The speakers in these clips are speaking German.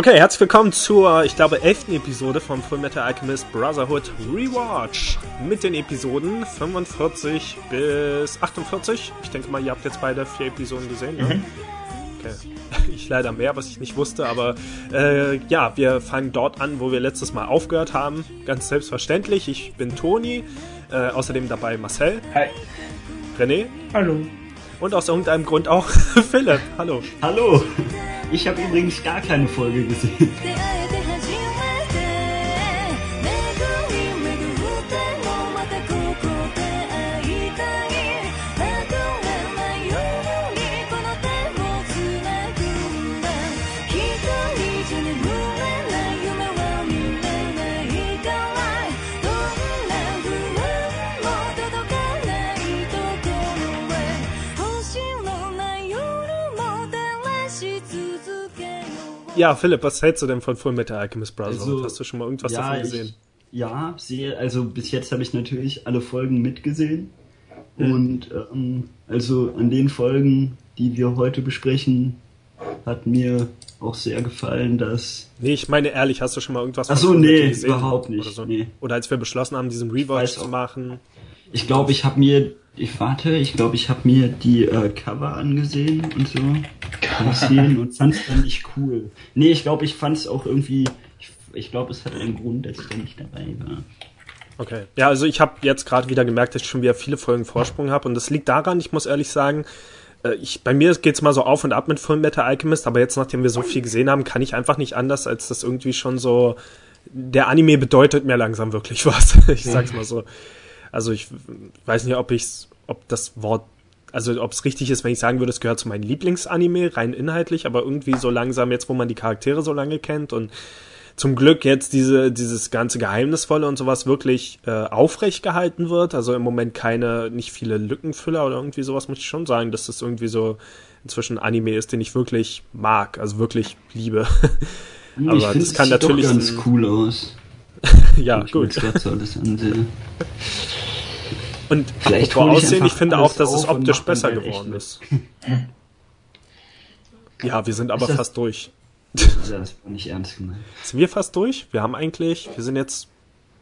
Okay, herzlich willkommen zur, ich glaube, elften Episode vom Fullmetal Alchemist Brotherhood Rewatch. Mit den Episoden 45 bis 48. Ich denke mal, ihr habt jetzt beide vier Episoden gesehen, ne? Mhm. Okay. Ich leider mehr, was ich nicht wusste, aber äh, ja, wir fangen dort an, wo wir letztes Mal aufgehört haben. Ganz selbstverständlich. Ich bin Toni, äh, außerdem dabei Marcel. Hi. René. Hallo. Und aus irgendeinem Grund auch Philipp. Hallo. Hallo. Ich habe übrigens gar keine Folge gesehen. Ja, Philipp, was hältst du denn von Full Metal Alchemist Brotherhood? Also, Hast du schon mal irgendwas ja, davon gesehen? Ich, ja, sehe, also bis jetzt habe ich natürlich alle Folgen mitgesehen. Mhm. Und ähm, also an den Folgen, die wir heute besprechen, hat mir auch sehr gefallen, dass. Nee, ich meine ehrlich, hast du schon mal irgendwas Ach so, nee, überhaupt nicht. Oder, so? nee. oder als wir beschlossen haben, diesen Rewatch zu machen. Ich glaube, ich habe mir ich warte, ich glaube, ich habe mir die äh, Cover angesehen und so. Angesehen und fand es dann nicht cool. Nee, ich glaube, ich fand es auch irgendwie. Ich, ich glaube, es hat einen Grund, dass ich da nicht dabei war. Okay. Ja, also ich habe jetzt gerade wieder gemerkt, dass ich schon wieder viele Folgen Vorsprung habe. Und das liegt daran, ich muss ehrlich sagen, äh, ich, bei mir geht's mal so auf und ab mit Full Metal Alchemist, aber jetzt, nachdem wir so viel gesehen haben, kann ich einfach nicht anders, als das irgendwie schon so. Der Anime bedeutet mir langsam wirklich was. ich sag's mal so. Also ich weiß nicht, ob ich ob das Wort, also ob es richtig ist, wenn ich sagen würde, es gehört zu meinem Lieblingsanime, rein inhaltlich, aber irgendwie so langsam jetzt, wo man die Charaktere so lange kennt und zum Glück jetzt diese, dieses ganze Geheimnisvolle und sowas wirklich äh, aufrecht gehalten wird. Also im Moment keine, nicht viele Lückenfüller oder irgendwie sowas, muss ich schon sagen, dass das irgendwie so inzwischen Anime ist, den ich wirklich mag, also wirklich liebe. Aber ich das kann sieht natürlich. Doch ganz cool aus. ja, ich gut. So das ansehe. Und Vielleicht apropos Aussehen, ich finde auch, dass es optisch besser geworden ist. ja, wir sind aber das, fast durch. das war nicht ernst gemeint. Sind wir fast durch? Wir haben eigentlich, wir sind jetzt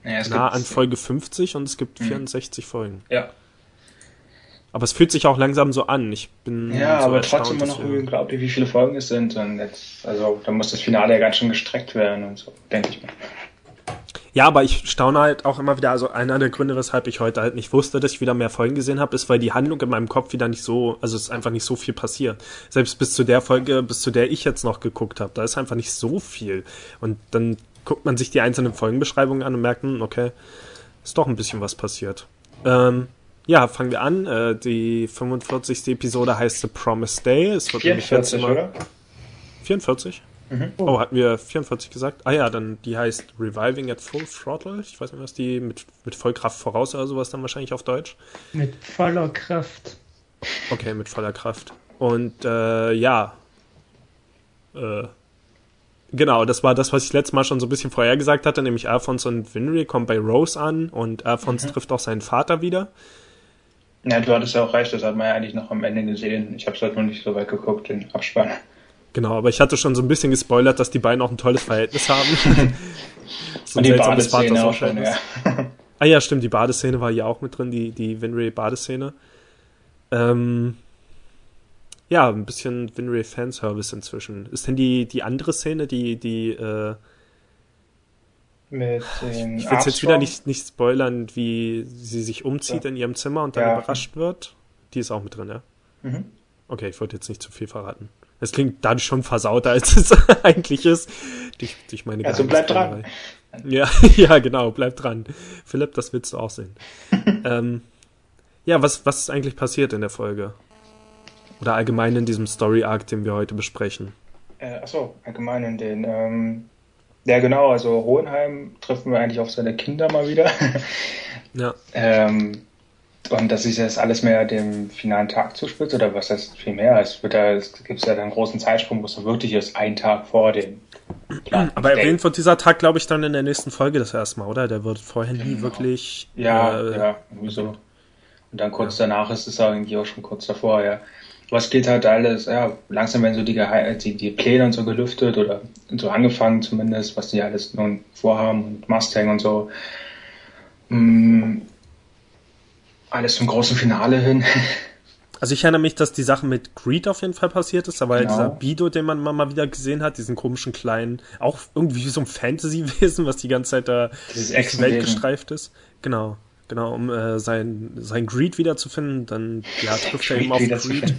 ja, nah an Folge 50 und es gibt 64 mhm. Folgen. Ja. Aber es fühlt sich auch langsam so an. Ich bin ja, so aber trotzdem immer noch unglaublich, wie viele Folgen es sind. Und jetzt, also da muss das Finale ja ganz schön gestreckt werden und so, denke ich mal. Ja, aber ich staune halt auch immer wieder, also einer der Gründe, weshalb ich heute halt nicht wusste, dass ich wieder mehr Folgen gesehen habe, ist, weil die Handlung in meinem Kopf wieder nicht so, also es ist einfach nicht so viel passiert. Selbst bis zu der Folge, bis zu der ich jetzt noch geguckt habe, da ist einfach nicht so viel. Und dann guckt man sich die einzelnen Folgenbeschreibungen an und merkt, hm, okay, ist doch ein bisschen was passiert. Ähm, ja, fangen wir an. Äh, die 45. Episode heißt The Promised Day. Es wird 44, oder? 44? Mhm. Oh, hatten wir 44 gesagt? Ah ja, dann die heißt Reviving at Full Throttle. Ich weiß nicht, was die mit, mit Vollkraft voraus oder sowas dann wahrscheinlich auf Deutsch. Mit voller Kraft. Okay, mit voller Kraft. Und äh, ja. Äh, genau, das war das, was ich letztes Mal schon so ein bisschen vorher gesagt hatte, nämlich Alphonse und Winry kommen bei Rose an und Alphonse mhm. trifft auch seinen Vater wieder. Ja, du hattest ja auch recht, das hat man ja eigentlich noch am Ende gesehen. Ich habe es halt noch nicht so weit geguckt, den Abspann. Genau, aber ich hatte schon so ein bisschen gespoilert, dass die beiden auch ein tolles Verhältnis haben. so Und die Badeszene auch schon, ja. ah ja, stimmt, die Badeszene war hier auch mit drin, die, die Winry-Badeszene. Ähm, ja, ein bisschen Winry-Fanservice inzwischen. Ist denn die, die andere Szene, die, die, äh, mit dem Ich will jetzt wieder nicht, nicht spoilern, wie sie sich umzieht ja. in ihrem Zimmer und dann ja. überrascht wird. Die ist auch mit drin, ja? Mhm. Okay, ich wollte jetzt nicht zu viel verraten. Es klingt dadurch schon versauter, als es eigentlich ist. Durch, durch meine also bleib dran. Ja, ja, genau, bleib dran. Philipp, das willst du auch sehen. ähm, ja, was, was ist eigentlich passiert in der Folge? Oder allgemein in diesem Story-Arc, den wir heute besprechen? Äh, achso, allgemein in den. Ähm, ja, genau, also Hohenheim treffen wir eigentlich auf seine Kinder mal wieder. ja. Ähm, und dass sich das alles mehr dem finalen Tag zuspitzt, oder was heißt viel mehr? Es, wird da, es gibt ja dann einen großen Zeitsprung, wo es wirklich ist, ein Tag vor dem Plan. Aber erwähnt wird dieser Tag, glaube ich, dann in der nächsten Folge das erste Mal, oder? Der wird vorher nie genau. wirklich. Ja, äh, ja, irgendwie so. Und dann kurz ja. danach ist es irgendwie auch schon kurz davor, ja. was geht halt alles, ja, langsam werden so die, die, die Pläne und so gelüftet oder so angefangen zumindest, was die alles nun vorhaben und Mustang und so. Mm, alles zum großen Finale hin. Also ich erinnere mich, dass die Sache mit Greed auf jeden Fall passiert ist. Da war genau. ja dieser Bido, den man mal wieder gesehen hat, diesen komischen kleinen, auch irgendwie wie so ein Fantasy-Wesen, was die ganze Zeit da durch die Welt gestreift ist. Genau. Genau, um äh, sein, sein Greed wiederzufinden, dann ja, trifft er eben auf Greed.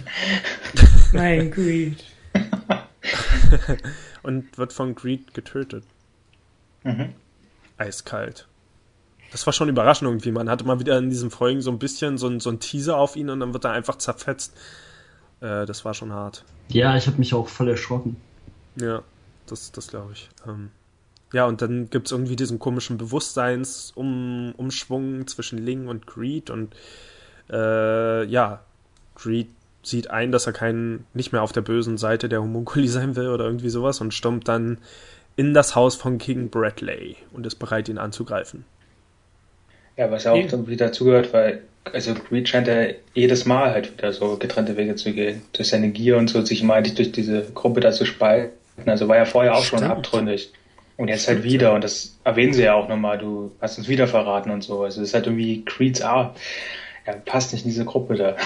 mein Greed. und wird von Greed getötet. Mhm. Eiskalt. Das war schon überraschend irgendwie. Man hatte mal wieder in diesen Folgen so ein bisschen so ein, so ein Teaser auf ihn und dann wird er einfach zerfetzt. Äh, das war schon hart. Ja, ich habe mich auch voll erschrocken. Ja, das, das glaube ich. Ähm, ja, und dann gibt es irgendwie diesen komischen Bewusstseinsumschwung zwischen Ling und Greed und äh, ja, Greed sieht ein, dass er kein, nicht mehr auf der bösen Seite der Homunculi sein will oder irgendwie sowas und stürmt dann in das Haus von King Bradley und ist bereit, ihn anzugreifen. Ja, was ja auch irgendwie dazugehört, weil also Greed scheint ja jedes Mal halt wieder so getrennte Wege zu gehen. Durch seine Gier und so, sich mal durch diese Gruppe da zu spalten. Also war ja vorher auch Stimmt. schon abtrünnig. Und jetzt halt wieder, und das erwähnen sie ja auch nochmal, du hast uns wieder verraten und so. Also es ist halt irgendwie Creeds Art. Er passt nicht in diese Gruppe da.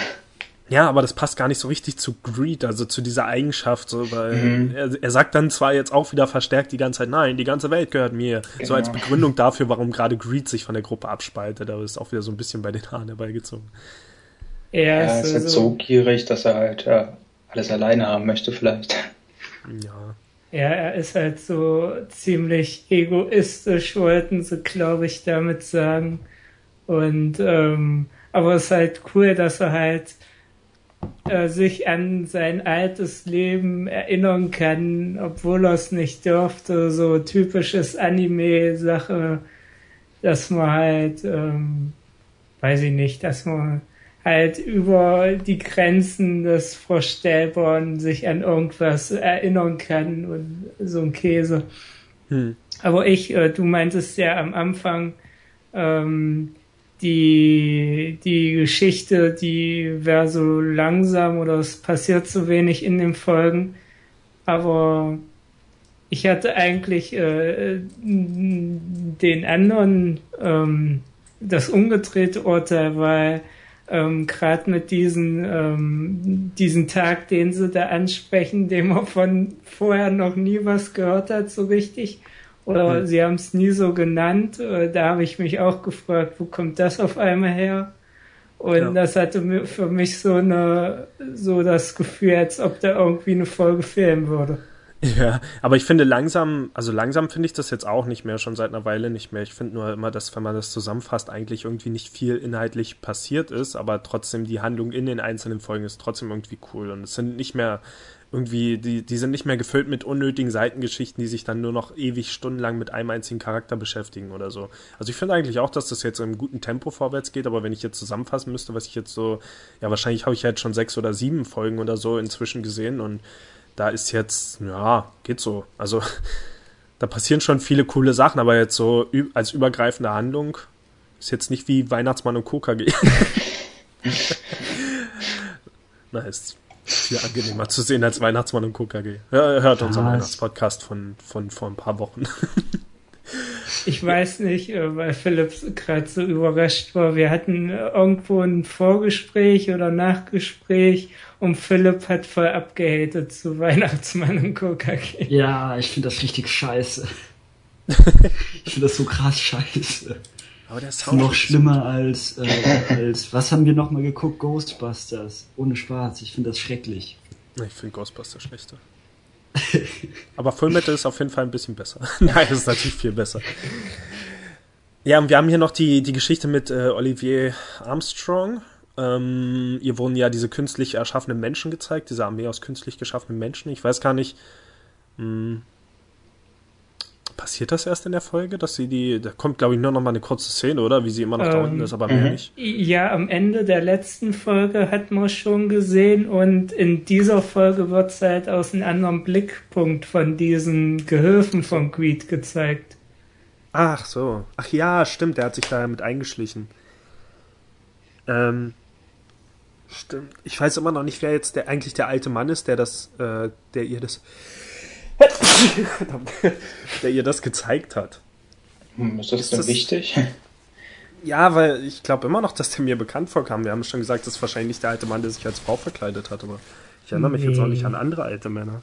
Ja, aber das passt gar nicht so richtig zu Greed, also zu dieser Eigenschaft, so, weil mhm. er, er, sagt dann zwar jetzt auch wieder verstärkt die ganze Zeit, nein, die ganze Welt gehört mir. Genau. So als. Begründung dafür, warum gerade Greed sich von der Gruppe abspaltet, aber ist auch wieder so ein bisschen bei den Haaren herbeigezogen. Er ist, ja, ist halt so gierig, dass er halt ja, alles alleine haben möchte, vielleicht. Ja. Ja, er ist halt so ziemlich egoistisch, wollten sie, glaube ich, damit sagen. Und ähm, aber es ist halt cool, dass er halt äh, sich an sein altes Leben erinnern kann, obwohl er es nicht dürfte. So typisches Anime-Sache, dass man halt, ähm, weiß ich nicht, dass man halt über die Grenzen des Vorstellbaren sich an irgendwas erinnern kann und so ein Käse. Hm. Aber ich, äh, du meintest ja am Anfang, ähm, die, die Geschichte, die wäre so langsam oder es passiert so wenig in den Folgen. Aber ich hatte eigentlich äh, den anderen, ähm, das umgedrehte Urteil, weil ähm, gerade mit diesen, ähm, diesen Tag, den sie da ansprechen, dem man von vorher noch nie was gehört hat, so richtig. Oder mhm. sie haben es nie so genannt. Äh, da habe ich mich auch gefragt, wo kommt das auf einmal her? Und ja. das hatte für mich so eine, so das Gefühl, als ob da irgendwie eine Folge fehlen würde. Ja, aber ich finde langsam, also langsam finde ich das jetzt auch nicht mehr, schon seit einer Weile nicht mehr. Ich finde nur immer, dass, wenn man das zusammenfasst, eigentlich irgendwie nicht viel inhaltlich passiert ist, aber trotzdem die Handlung in den einzelnen Folgen ist trotzdem irgendwie cool. Und es sind nicht mehr irgendwie, die, die sind nicht mehr gefüllt mit unnötigen Seitengeschichten, die sich dann nur noch ewig stundenlang mit einem einzigen Charakter beschäftigen oder so. Also ich finde eigentlich auch, dass das jetzt im guten Tempo vorwärts geht, aber wenn ich jetzt zusammenfassen müsste, was ich jetzt so, ja, wahrscheinlich habe ich jetzt schon sechs oder sieben Folgen oder so inzwischen gesehen und da ist jetzt, ja, geht so. Also da passieren schon viele coole Sachen, aber jetzt so als übergreifende Handlung ist jetzt nicht wie Weihnachtsmann und KKG. Na, ist viel angenehmer zu sehen als Weihnachtsmann und KKG. Hört unseren Weihnachtspodcast von, von vor ein paar Wochen. Ich weiß nicht, äh, weil Philipp gerade so überrascht war. Wir hatten irgendwo ein Vorgespräch oder Nachgespräch und Philipp hat voll abgehatet zu Weihnachtsmann und KKG. Ja, ich finde das richtig scheiße. ich finde das so krass scheiße. Aber der Sound noch schlimmer als, äh, als, was haben wir nochmal geguckt? Ghostbusters. Ohne Spaß. Ich finde das schrecklich. Ich finde Ghostbusters schlechter. Aber Fullmetal ist auf jeden Fall ein bisschen besser. Nein, das ist natürlich viel besser. Ja, und wir haben hier noch die, die Geschichte mit äh, Olivier Armstrong. Ähm, ihr wurden ja diese künstlich erschaffenen Menschen gezeigt, diese Armee aus künstlich geschaffenen Menschen. Ich weiß gar nicht, mh, hm, passiert das erst in der Folge, dass sie die, da kommt glaube ich nur noch mal eine kurze Szene, oder? Wie sie immer noch ähm, da unten ist, aber mehr mhm. nicht. Ja, am Ende der letzten Folge hat man schon gesehen und in dieser Folge wird es halt aus einem anderen Blickpunkt von diesen Gehilfen von Greed gezeigt. Ach so. Ach ja, stimmt, der hat sich da mit eingeschlichen. Ähm, Stimmt. Ich weiß immer noch nicht, wer jetzt der eigentlich der alte Mann ist, der das, äh, der ihr das, der ihr das gezeigt hat. Hm, ist das ist denn das, wichtig? Ja, weil ich glaube immer noch, dass der mir bekannt vorkam. Wir haben schon gesagt, das ist wahrscheinlich der alte Mann, der sich als Frau verkleidet hat, aber ich erinnere mich nee. jetzt auch nicht an andere alte Männer.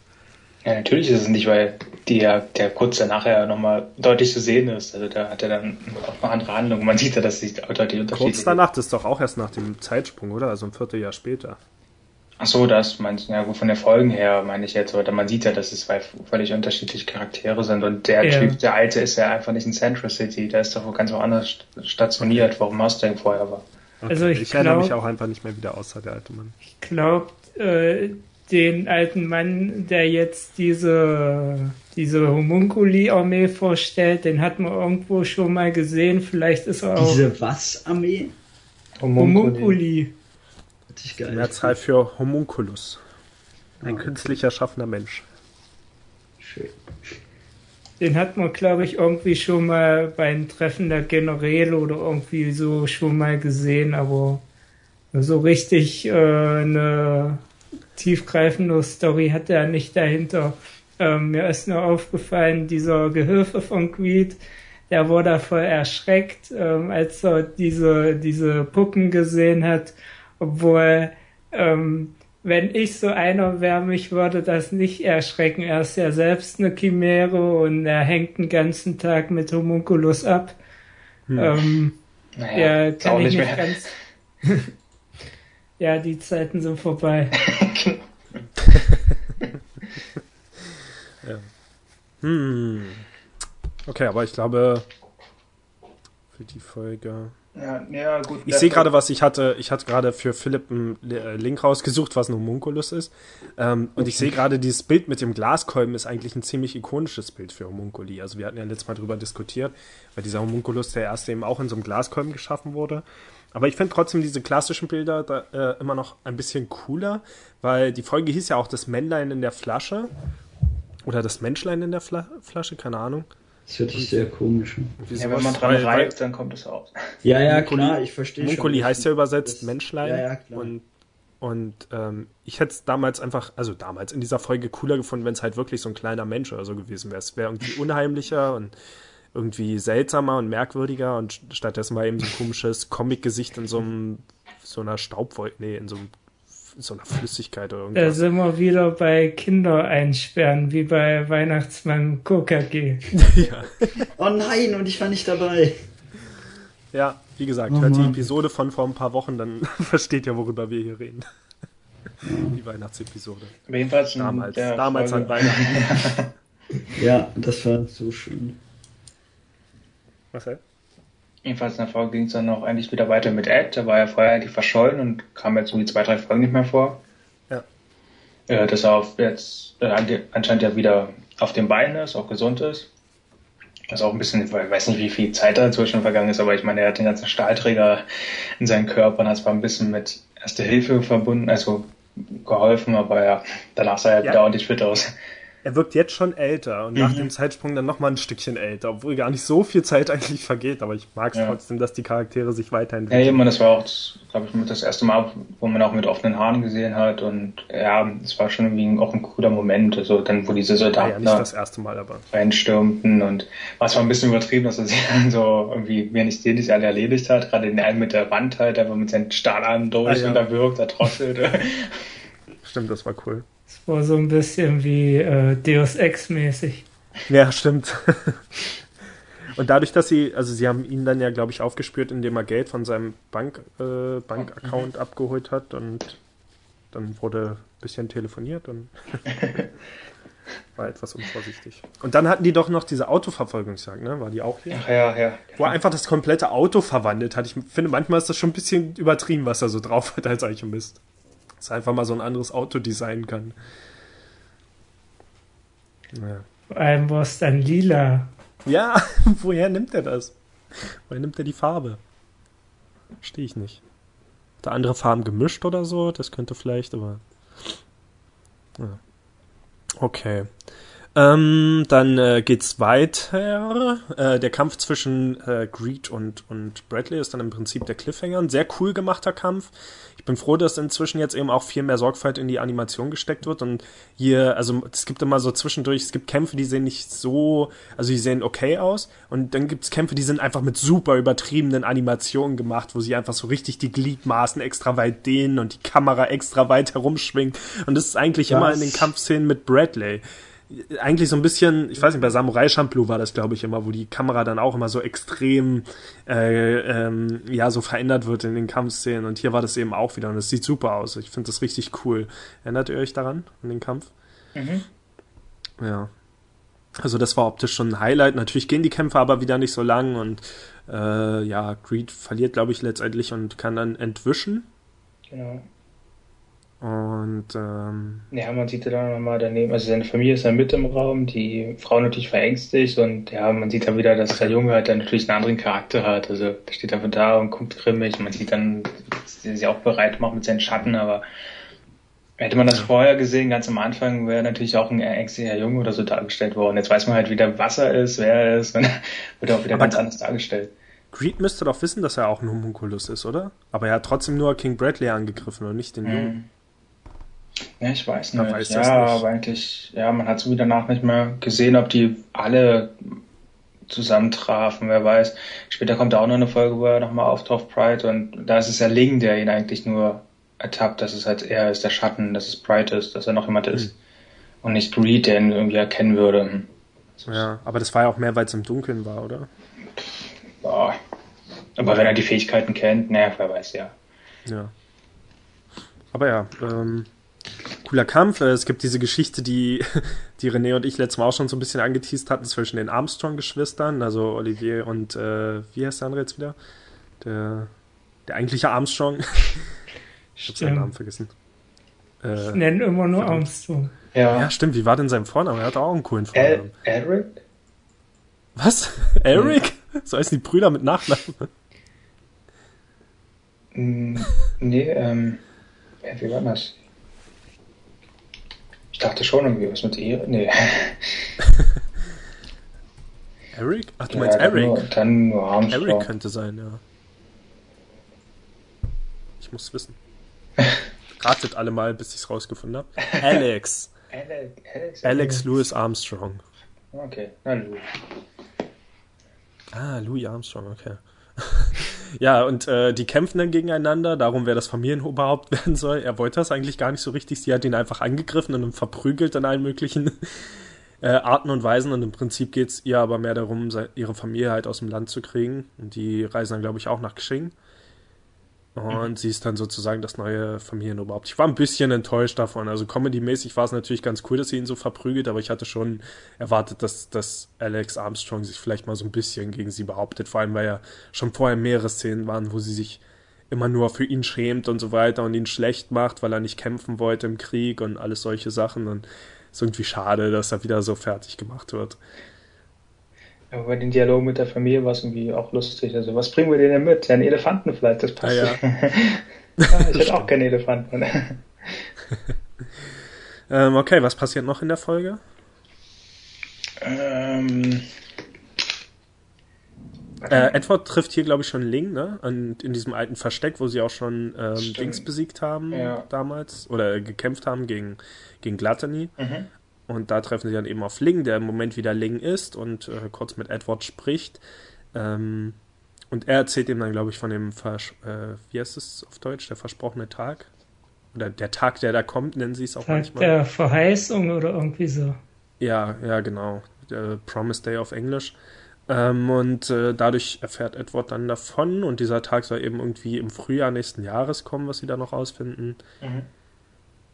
Ja, natürlich ist es nicht, weil die ja, der kurz danach ja nochmal deutlich zu sehen ist. Also da hat er dann auch eine andere Handlung. Man sieht ja, dass sich deutlich unterschiedlich Kurz danach, das ist doch auch erst nach dem Zeitsprung, oder? Also ein Vierteljahr später. Ach so, das meinst du, ja gut, von der Folgen her meine ich jetzt, aber man sieht ja, dass es zwei völlig unterschiedliche Charaktere sind und der ja. Typ, der Alte ist ja einfach nicht in Central City, der ist doch wo ganz woanders stationiert, warum Mustang vorher war. Okay. Also ich, ich erinnere mich auch einfach nicht mehr, wie der aussah, der alte Mann. Ich glaube, äh, den alten Mann, der jetzt diese, diese Homunculi-Armee vorstellt, den hat man irgendwo schon mal gesehen. Vielleicht ist er auch. Diese was Armee? Homunculi. Homunculi. Mehrzahl für Homunculus. Ein okay. künstlich erschaffener Mensch. Schön. Den hat man, glaube ich, irgendwie schon mal beim Treffen der Generäle oder irgendwie so schon mal gesehen, aber so richtig äh, eine tiefgreifende Story hat er nicht dahinter. Ähm, mir ist nur aufgefallen, dieser Gehilfe von Creed, der wurde voll erschreckt, ähm, als er diese, diese Puppen gesehen hat, obwohl, ähm, wenn ich so einer wäre, mich würde das nicht erschrecken. Er ist ja selbst eine Chimäre und er hängt den ganzen Tag mit Homunculus ab. Hm. Ähm, naja, ja, kann ich nicht, nicht ganz. ja, die Zeiten sind vorbei. ja. Hm. Okay, aber ich glaube, für die Folge. Ja, ja, gut. Ich sehe gerade, was ich hatte. Ich hatte gerade für Philipp einen äh, Link rausgesucht, was ein Homunculus ist. Ähm, und ich sehe gerade, dieses Bild mit dem Glaskolben ist eigentlich ein ziemlich ikonisches Bild für Homunculi. Also wir hatten ja letztes Mal drüber diskutiert, weil dieser Homunculus der erste eben auch in so einem Glaskolben geschaffen wurde. Aber ich finde trotzdem diese klassischen Bilder da, äh, immer noch ein bisschen cooler, weil die Folge hieß ja auch das Männlein in der Flasche. Oder das Menschlein in der Fla Flasche, keine Ahnung. Das hört sich sehr komisch an. Ja, wenn man dran reibt, dann kommt es raus. Ja, ja, klar, ich verstehe schon. Munkuli heißt ja übersetzt das, Menschlein. Ja, ja, klar. Und, und ähm, ich hätte es damals einfach, also damals in dieser Folge cooler gefunden, wenn es halt wirklich so ein kleiner Mensch oder so gewesen wäre. Es wäre irgendwie unheimlicher und irgendwie seltsamer und merkwürdiger und stattdessen war eben so ein komisches Comic-Gesicht in so einem, so einer Staubwolke, nee, in so einem so einer Flüssigkeit oder irgendwas. Da sind wir wieder bei Kinder einsperren, wie bei Weihnachtsmann KKG. ja. Oh nein, und ich war nicht dabei. Ja, wie gesagt, oh hört die Episode von vor ein paar Wochen, dann versteht ihr, worüber wir hier reden. Die Weihnachtsepisode. Jedenfalls damals, damals an Weihnachten. ja, das war so schön. Was heißt? Jedenfalls in der Folge ging es dann auch eigentlich wieder weiter mit Ed. Der war ja vorher eigentlich verschollen und kam jetzt irgendwie zwei, drei Folgen nicht mehr vor. Ja. Äh, dass er auf jetzt äh, anscheinend ja wieder auf den Beinen ist, auch gesund ist. Das auch ein bisschen, ich weiß nicht, wie viel Zeit dazwischen vergangen ist, aber ich meine, er hat den ganzen Stahlträger in seinen Körper und hat zwar ein bisschen mit Erste Hilfe verbunden, also geholfen, aber ja, danach sah er ja. wieder ordentlich fit aus er wirkt jetzt schon älter und mhm. nach dem Zeitsprung dann nochmal ein Stückchen älter, obwohl gar nicht so viel Zeit eigentlich vergeht, aber ich mag es ja. trotzdem, dass die Charaktere sich weiterentwickeln. Ja, eben, das war auch, glaube ich, das erste Mal, wo man auch mit offenen Haaren gesehen hat und ja, es war schon irgendwie auch ein cooler Moment, also dann, wo diese Soldaten ja, nicht das erste Mal, aber reinstürmten und was war ein bisschen übertrieben, dass er sich dann so irgendwie wenig den alle erledigt hat, gerade den einen mit der Wand halt, der mit seinen Stahlarmen durch ah, ja. und da wirkt, da trosselt. Stimmt, das war cool. Es war so ein bisschen wie äh, Deus Ex mäßig. Ja, stimmt. Und dadurch, dass sie, also sie haben ihn dann ja, glaube ich, aufgespürt, indem er Geld von seinem Bank, äh, Bankaccount mhm. abgeholt hat und dann wurde ein bisschen telefoniert und war etwas unvorsichtig. Und dann hatten die doch noch diese Autoverfolgungsjagd, ne? War die auch hier? Ach ja, ja. Wo er einfach das komplette Auto verwandelt hat. Ich finde, manchmal ist das schon ein bisschen übertrieben, was er so drauf hat als Eichemist. Dass er einfach mal so ein anderes Auto designen kann. Ja. Vor allem war es dann lila. Ja, woher nimmt er das? Woher nimmt er die Farbe? Verstehe ich nicht. Hat er andere Farben gemischt oder so? Das könnte vielleicht, aber. Ja. Okay. Ähm, dann äh, geht's weiter. Äh, der Kampf zwischen äh, Greed und, und Bradley ist dann im Prinzip der Cliffhanger. Ein sehr cool gemachter Kampf. Ich bin froh, dass inzwischen jetzt eben auch viel mehr Sorgfalt in die Animation gesteckt wird. Und hier, also es gibt immer so zwischendurch, es gibt Kämpfe, die sehen nicht so, also die sehen okay aus. Und dann gibt's Kämpfe, die sind einfach mit super übertriebenen Animationen gemacht, wo sie einfach so richtig die Gliedmaßen extra weit dehnen und die Kamera extra weit herumschwingt. Und das ist eigentlich Was? immer in den Kampfszenen mit Bradley eigentlich so ein bisschen, ich weiß nicht, bei Samurai Champloo war das, glaube ich, immer, wo die Kamera dann auch immer so extrem äh, ähm, ja so verändert wird in den Kampfszenen. Und hier war das eben auch wieder und es sieht super aus. Ich finde das richtig cool. Erinnert ihr euch daran, an den Kampf? Mhm. Ja. Also das war optisch schon ein Highlight. Natürlich gehen die Kämpfe aber wieder nicht so lang und äh, ja, Greed verliert, glaube ich, letztendlich und kann dann entwischen. Genau. Und ähm, ja, man sieht ja dann nochmal daneben, also seine Familie ist dann mit im Raum, die Frau natürlich verängstigt und ja, man sieht dann wieder, dass der Junge halt dann natürlich einen anderen Charakter hat. Also der steht einfach da und guckt grimmig. Man sieht dann, dass er sich auch bereit macht mit seinen Schatten, aber hätte man das vorher gesehen, ganz am Anfang, wäre natürlich auch ein ängstlicher Junge oder so dargestellt worden. Jetzt weiß man halt wieder, was er ist, wer er ist, und wird er auch wieder aber ganz anders dargestellt. Greed müsste doch wissen, dass er auch ein Homunculus ist, oder? Aber er hat trotzdem nur King Bradley angegriffen und nicht den mhm. Jungen. Ja, ich weiß nicht. Weiß ja, nicht. aber eigentlich, ja, man hat so wie danach nicht mehr gesehen, ob die alle zusammentrafen, wer weiß. Später kommt da auch noch eine Folge, wo er nochmal auftaucht, Pride, und da ist es ja Ling, der ihn eigentlich nur ertappt, dass es halt er ist der Schatten, dass es Pride ist, dass er noch jemand ist. Mhm. Und nicht Greed, der ihn irgendwie erkennen würde. Hm. Ja, aber das war ja auch mehr, weil es im Dunkeln war, oder? Boah. Aber wenn er die Fähigkeiten kennt, naja, wer weiß, ja. Ja. Aber ja, ähm, cooler Kampf. Äh, es gibt diese Geschichte, die, die René und ich letztes Mal auch schon so ein bisschen angeteased hatten zwischen den Armstrong-Geschwistern, also Olivier und äh, wie heißt der andere jetzt wieder? Der, der eigentliche Armstrong. ich habe seinen Namen vergessen. Äh, ich nenne immer nur Armstrong. Ja. ja, stimmt. Wie war denn sein Vorname? Er hat auch einen coolen Vornamen. Eric? Was? Eric? So heißen die Brüder mit Nachnamen. Mm, nee, ähm, wie war das? Dachte schon irgendwie was mit ihr. Nee. Eric? Ach, du ja, meinst Eric? Nur, dann nur Armstrong. Eric könnte sein, ja. Ich muss wissen. Ratet alle mal, bis ich es rausgefunden habe. Alex. Alex, Alex, Alex Louis Armstrong. Okay, na Louis. Ah, Louis Armstrong, okay. Ja, und äh, die kämpfen dann gegeneinander, darum, wer das Familienoberhaupt werden soll. Er wollte das eigentlich gar nicht so richtig. Sie hat ihn einfach angegriffen und verprügelt in allen möglichen äh, Arten und Weisen. Und im Prinzip geht es ihr aber mehr darum, ihre Familie halt aus dem Land zu kriegen. Und die reisen dann, glaube ich, auch nach Xing. Und sie ist dann sozusagen das neue Familienoberhaupt. Ich war ein bisschen enttäuscht davon. Also comedy-mäßig war es natürlich ganz cool, dass sie ihn so verprügelt, aber ich hatte schon erwartet, dass, dass Alex Armstrong sich vielleicht mal so ein bisschen gegen sie behauptet. Vor allem, weil ja schon vorher mehrere Szenen waren, wo sie sich immer nur für ihn schämt und so weiter und ihn schlecht macht, weil er nicht kämpfen wollte im Krieg und alles solche Sachen. Und ist irgendwie schade, dass er wieder so fertig gemacht wird. Aber bei den Dialogen mit der Familie war es irgendwie auch lustig. Also, was bringen wir denn denn mit? Ja, einen Elefanten vielleicht, das passt. Ah, ja. ja, ich hätte auch keinen Elefanten. ähm, okay, was passiert noch in der Folge? Ähm. Äh, Edward trifft hier, glaube ich, schon Ling, ne? Und in diesem alten Versteck, wo sie auch schon ähm, Dings besiegt haben ja. damals. Oder gekämpft haben gegen, gegen Gluttony. Mhm. Und da treffen sie dann eben auf Ling, der im Moment wieder Ling ist und äh, kurz mit Edward spricht. Ähm, und er erzählt ihm dann, glaube ich, von dem, Vers äh, wie heißt es auf Deutsch, der versprochene Tag? Oder der Tag, der da kommt, nennen sie es auch Tag manchmal. Der Verheißung oder irgendwie so. Ja, ja, genau. Der Promise Day auf Englisch. Ähm, und äh, dadurch erfährt Edward dann davon und dieser Tag soll eben irgendwie im Frühjahr nächsten Jahres kommen, was sie da noch rausfinden. Mhm.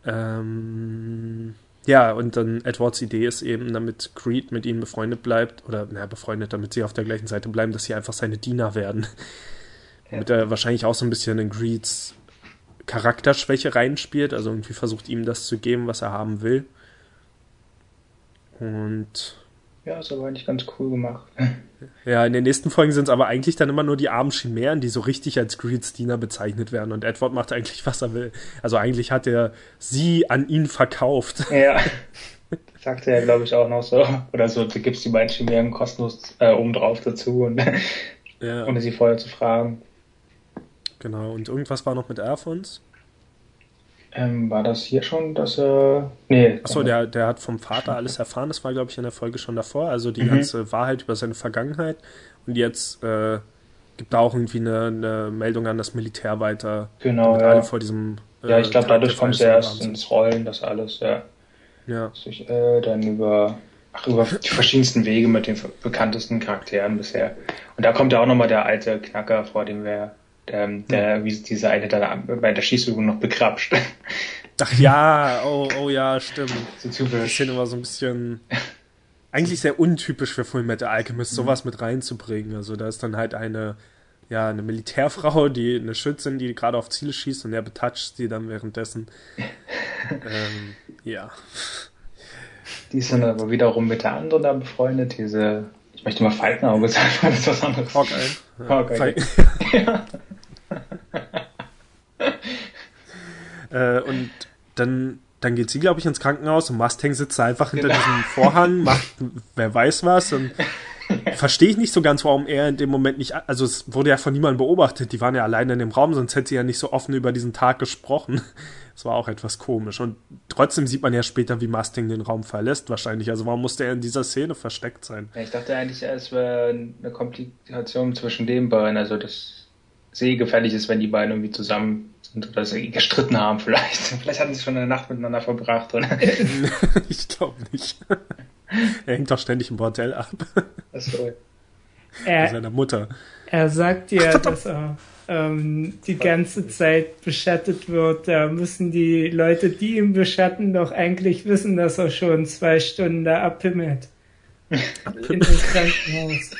Ähm, ja, und dann Edwards Idee ist eben, damit Creed mit ihnen befreundet bleibt, oder naja, befreundet, damit sie auf der gleichen Seite bleiben, dass sie einfach seine Diener werden. Ja. Damit er wahrscheinlich auch so ein bisschen in Creeds Charakterschwäche reinspielt, also irgendwie versucht ihm das zu geben, was er haben will. Und ja, ist aber eigentlich ganz cool gemacht. Ja, in den nächsten Folgen sind es aber eigentlich dann immer nur die armen Chimären, die so richtig als Greeds Diener bezeichnet werden. Und Edward macht eigentlich, was er will. Also eigentlich hat er sie an ihn verkauft. Ja. Sagt er, glaube ich, auch noch so. Oder so, du gibst die beiden Chimären kostenlos äh, obendrauf dazu, und, ja. ohne sie vorher zu fragen. Genau, und irgendwas war noch mit Alphons? Ähm, war das hier schon, dass er. Nee. Achso, der, der hat vom Vater alles erfahren. Das war, glaube ich, in der Folge schon davor. Also die mhm. ganze Wahrheit über seine Vergangenheit. Und jetzt äh, gibt da auch irgendwie eine, eine, Meldung an das Militär weiter. Genau. Ja. Alle vor diesem. Äh, ja, ich glaube, dadurch kommt es erst ins Rollen, das alles, ja. Ja. Sich, äh, dann über, ach, über die verschiedensten Wege mit den bekanntesten Charakteren bisher. Und da kommt ja auch nochmal der alte Knacker vor, dem wir der, der wie diese eine da bei der Schießübung noch bekrapscht. Ach ja, oh, oh ja, stimmt. So typisch. Die Szene war so ein bisschen eigentlich sehr untypisch für Fullmetal Alchemist, sowas mit reinzubringen. Also da ist dann halt eine, ja, eine Militärfrau, die eine Schützin, die gerade auf Ziele schießt und er betatscht sie dann währenddessen. ähm, ja. Die ist dann aber wiederum mit der anderen da befreundet, diese, ich möchte mal Falkenauge sagen, weil das ist was anderes. Hawkeye. Ja. Hawkeye. ja. Äh, und dann, dann geht sie, glaube ich, ins Krankenhaus und Mustang sitzt einfach hinter genau. diesem Vorhang, macht wer weiß was und verstehe ich nicht so ganz, warum er in dem Moment nicht, also es wurde ja von niemandem beobachtet, die waren ja alleine in dem Raum, sonst hätte sie ja nicht so offen über diesen Tag gesprochen. Das war auch etwas komisch. Und trotzdem sieht man ja später, wie Mustang den Raum verlässt, wahrscheinlich. Also warum musste er in dieser Szene versteckt sein? Ja, ich dachte eigentlich, es wäre eine Komplikation zwischen den beiden, also das sehr gefährlich ist, wenn die beiden irgendwie zusammen sind oder sie gestritten haben vielleicht. Vielleicht hatten sie schon eine Nacht miteinander verbracht, oder? ich glaube nicht. er hängt doch ständig im Bordell ab. Achso. Er, seiner Mutter. Er sagt ja, dass er ähm, die ganze Zeit beschattet wird. Da müssen die Leute, die ihn beschatten, doch eigentlich wissen, dass er schon zwei Stunden da abhimmelt. In dem Krankenhaus.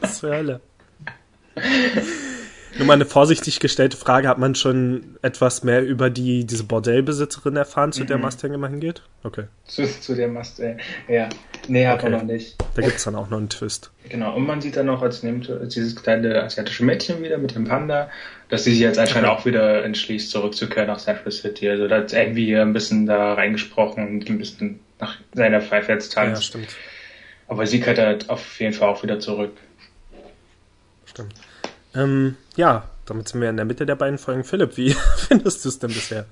Was für Hölle. Nur mal eine vorsichtig gestellte Frage, hat man schon etwas mehr über die, diese Bordellbesitzerin erfahren, zu mhm. der Mustang immer hingeht? Okay. Zu, zu der Mustang, ja. Nee, hat okay. man noch nicht. Da gibt es dann auch noch einen Twist. Genau, und man sieht dann noch als, dieses kleine asiatische Mädchen wieder mit dem Panda, dass sie sich jetzt anscheinend auch wieder entschließt, zurückzukehren nach Central City. Also da hat irgendwie ein bisschen da reingesprochen und ein bisschen nach seiner Pfeife jetzt tanzt. Ja, stimmt. Aber sie kehrt halt auf jeden Fall auch wieder zurück. Stimmt. Ähm, ja, damit sind wir in der Mitte der beiden Folgen. Philipp, wie findest du es denn bisher?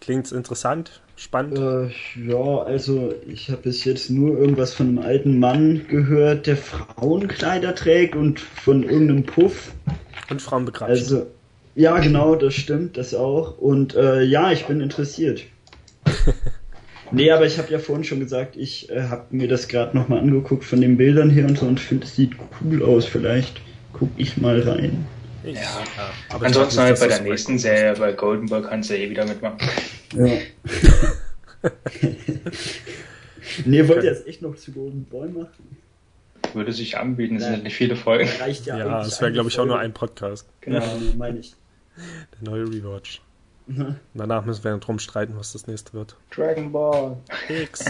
Klingt's interessant, spannend? Äh, ja, also ich habe bis jetzt nur irgendwas von einem alten Mann gehört, der Frauenkleider trägt und von irgendeinem Puff. Und Frauen begraben. Also, ja, genau, das stimmt, das auch. Und äh, ja, ich bin interessiert. nee, aber ich habe ja vorhin schon gesagt, ich äh, habe mir das gerade nochmal angeguckt von den Bildern her und so und finde, es sieht cool aus. Vielleicht guck ich mal rein. Ja, ja. aber ansonsten halt bei der nächsten Serie, bei Golden Boy kannst du eh wieder mitmachen. Ja. nee, wollt ihr jetzt echt noch zu Golden Boy machen? Würde sich anbieten, es sind nicht viele Folgen. Reicht ja, ja es wäre, glaube ich, auch nur ein Podcast. Genau, meine ich. Der neue Rewatch. Danach müssen wir drum streiten, was das nächste wird. Dragon Ball X.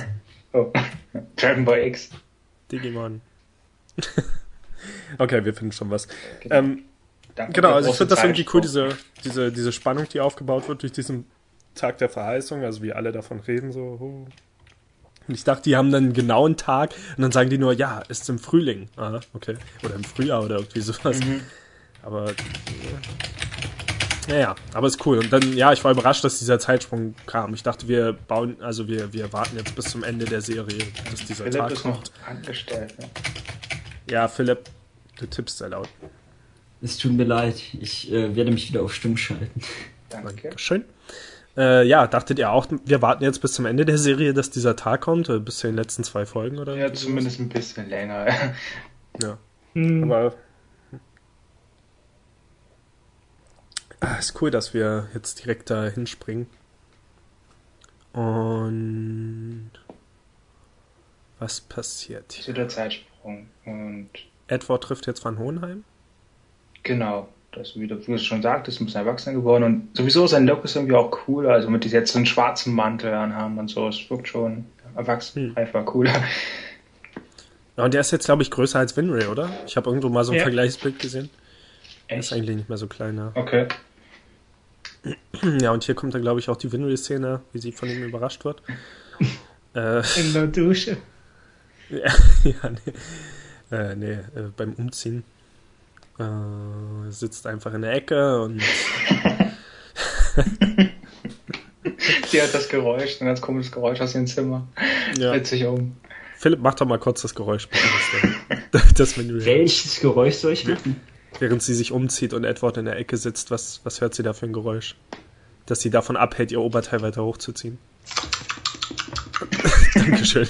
Oh, Dragon Ball X. Digimon. okay, wir finden schon was. Genau. Ähm, genau, also ich finde das irgendwie cool, diese, diese, diese Spannung, die aufgebaut wird durch diesen Tag der Verheißung, also wie alle davon reden, so. Oh. Und ich dachte, die haben dann einen genauen Tag und dann sagen die nur, ja, ist im Frühling. Ah, okay. Oder im Frühjahr oder irgendwie sowas. Mhm. Aber. Naja, aber ist cool. Und dann, ja, ich war überrascht, dass dieser Zeitsprung kam. Ich dachte, wir bauen, also wir, wir warten jetzt bis zum Ende der Serie, dass dieser Philipp Tag ist kommt. noch angestellt. Ne? Ja, Philipp, du tippst sehr laut. Es tut mir leid, ich äh, werde mich wieder auf Stumm schalten. Danke. Schön. Äh, ja, dachtet ihr auch, wir warten jetzt bis zum Ende der Serie, dass dieser Tag kommt? Äh, bis zu den letzten zwei Folgen, oder? Ja, zumindest ein bisschen länger. ja. Mhm. Aber. Ah, ist cool, dass wir jetzt direkt da hinspringen. Und. Was passiert? Zu der Zeitsprung. Und. Edward trifft jetzt Van Hohenheim? Genau, das, wie du, du schon sagtest, ein bisschen erwachsener geworden und sowieso sein Look ist irgendwie auch cooler, also mit jetzt so einen schwarzen Mantel anhaben und so, es wirkt schon erwachsen, hm. einfach cooler. Ja, und der ist jetzt, glaube ich, größer als Winry, oder? Ich habe irgendwo mal so ein ja. Vergleichsbild gesehen. Echt? ist eigentlich nicht mehr so klein, ja. Okay. Ja, und hier kommt dann, glaube ich, auch die Winry-Szene, wie sie von ihm überrascht wird. Äh, In der Dusche. ja, ja nee, äh, nee äh, beim Umziehen. Äh, sitzt einfach in der Ecke und. Sie hat das Geräusch, ein ganz komisches Geräusch aus dem Zimmer. Ja. Dreht sich um. Philipp, mach doch mal kurz das Geräusch. das, das Welches Geräusch soll ich machen? Während sie sich umzieht und Edward in der Ecke sitzt, was, was hört sie da für ein Geräusch? Dass sie davon abhält, ihr Oberteil weiter hochzuziehen. Dankeschön.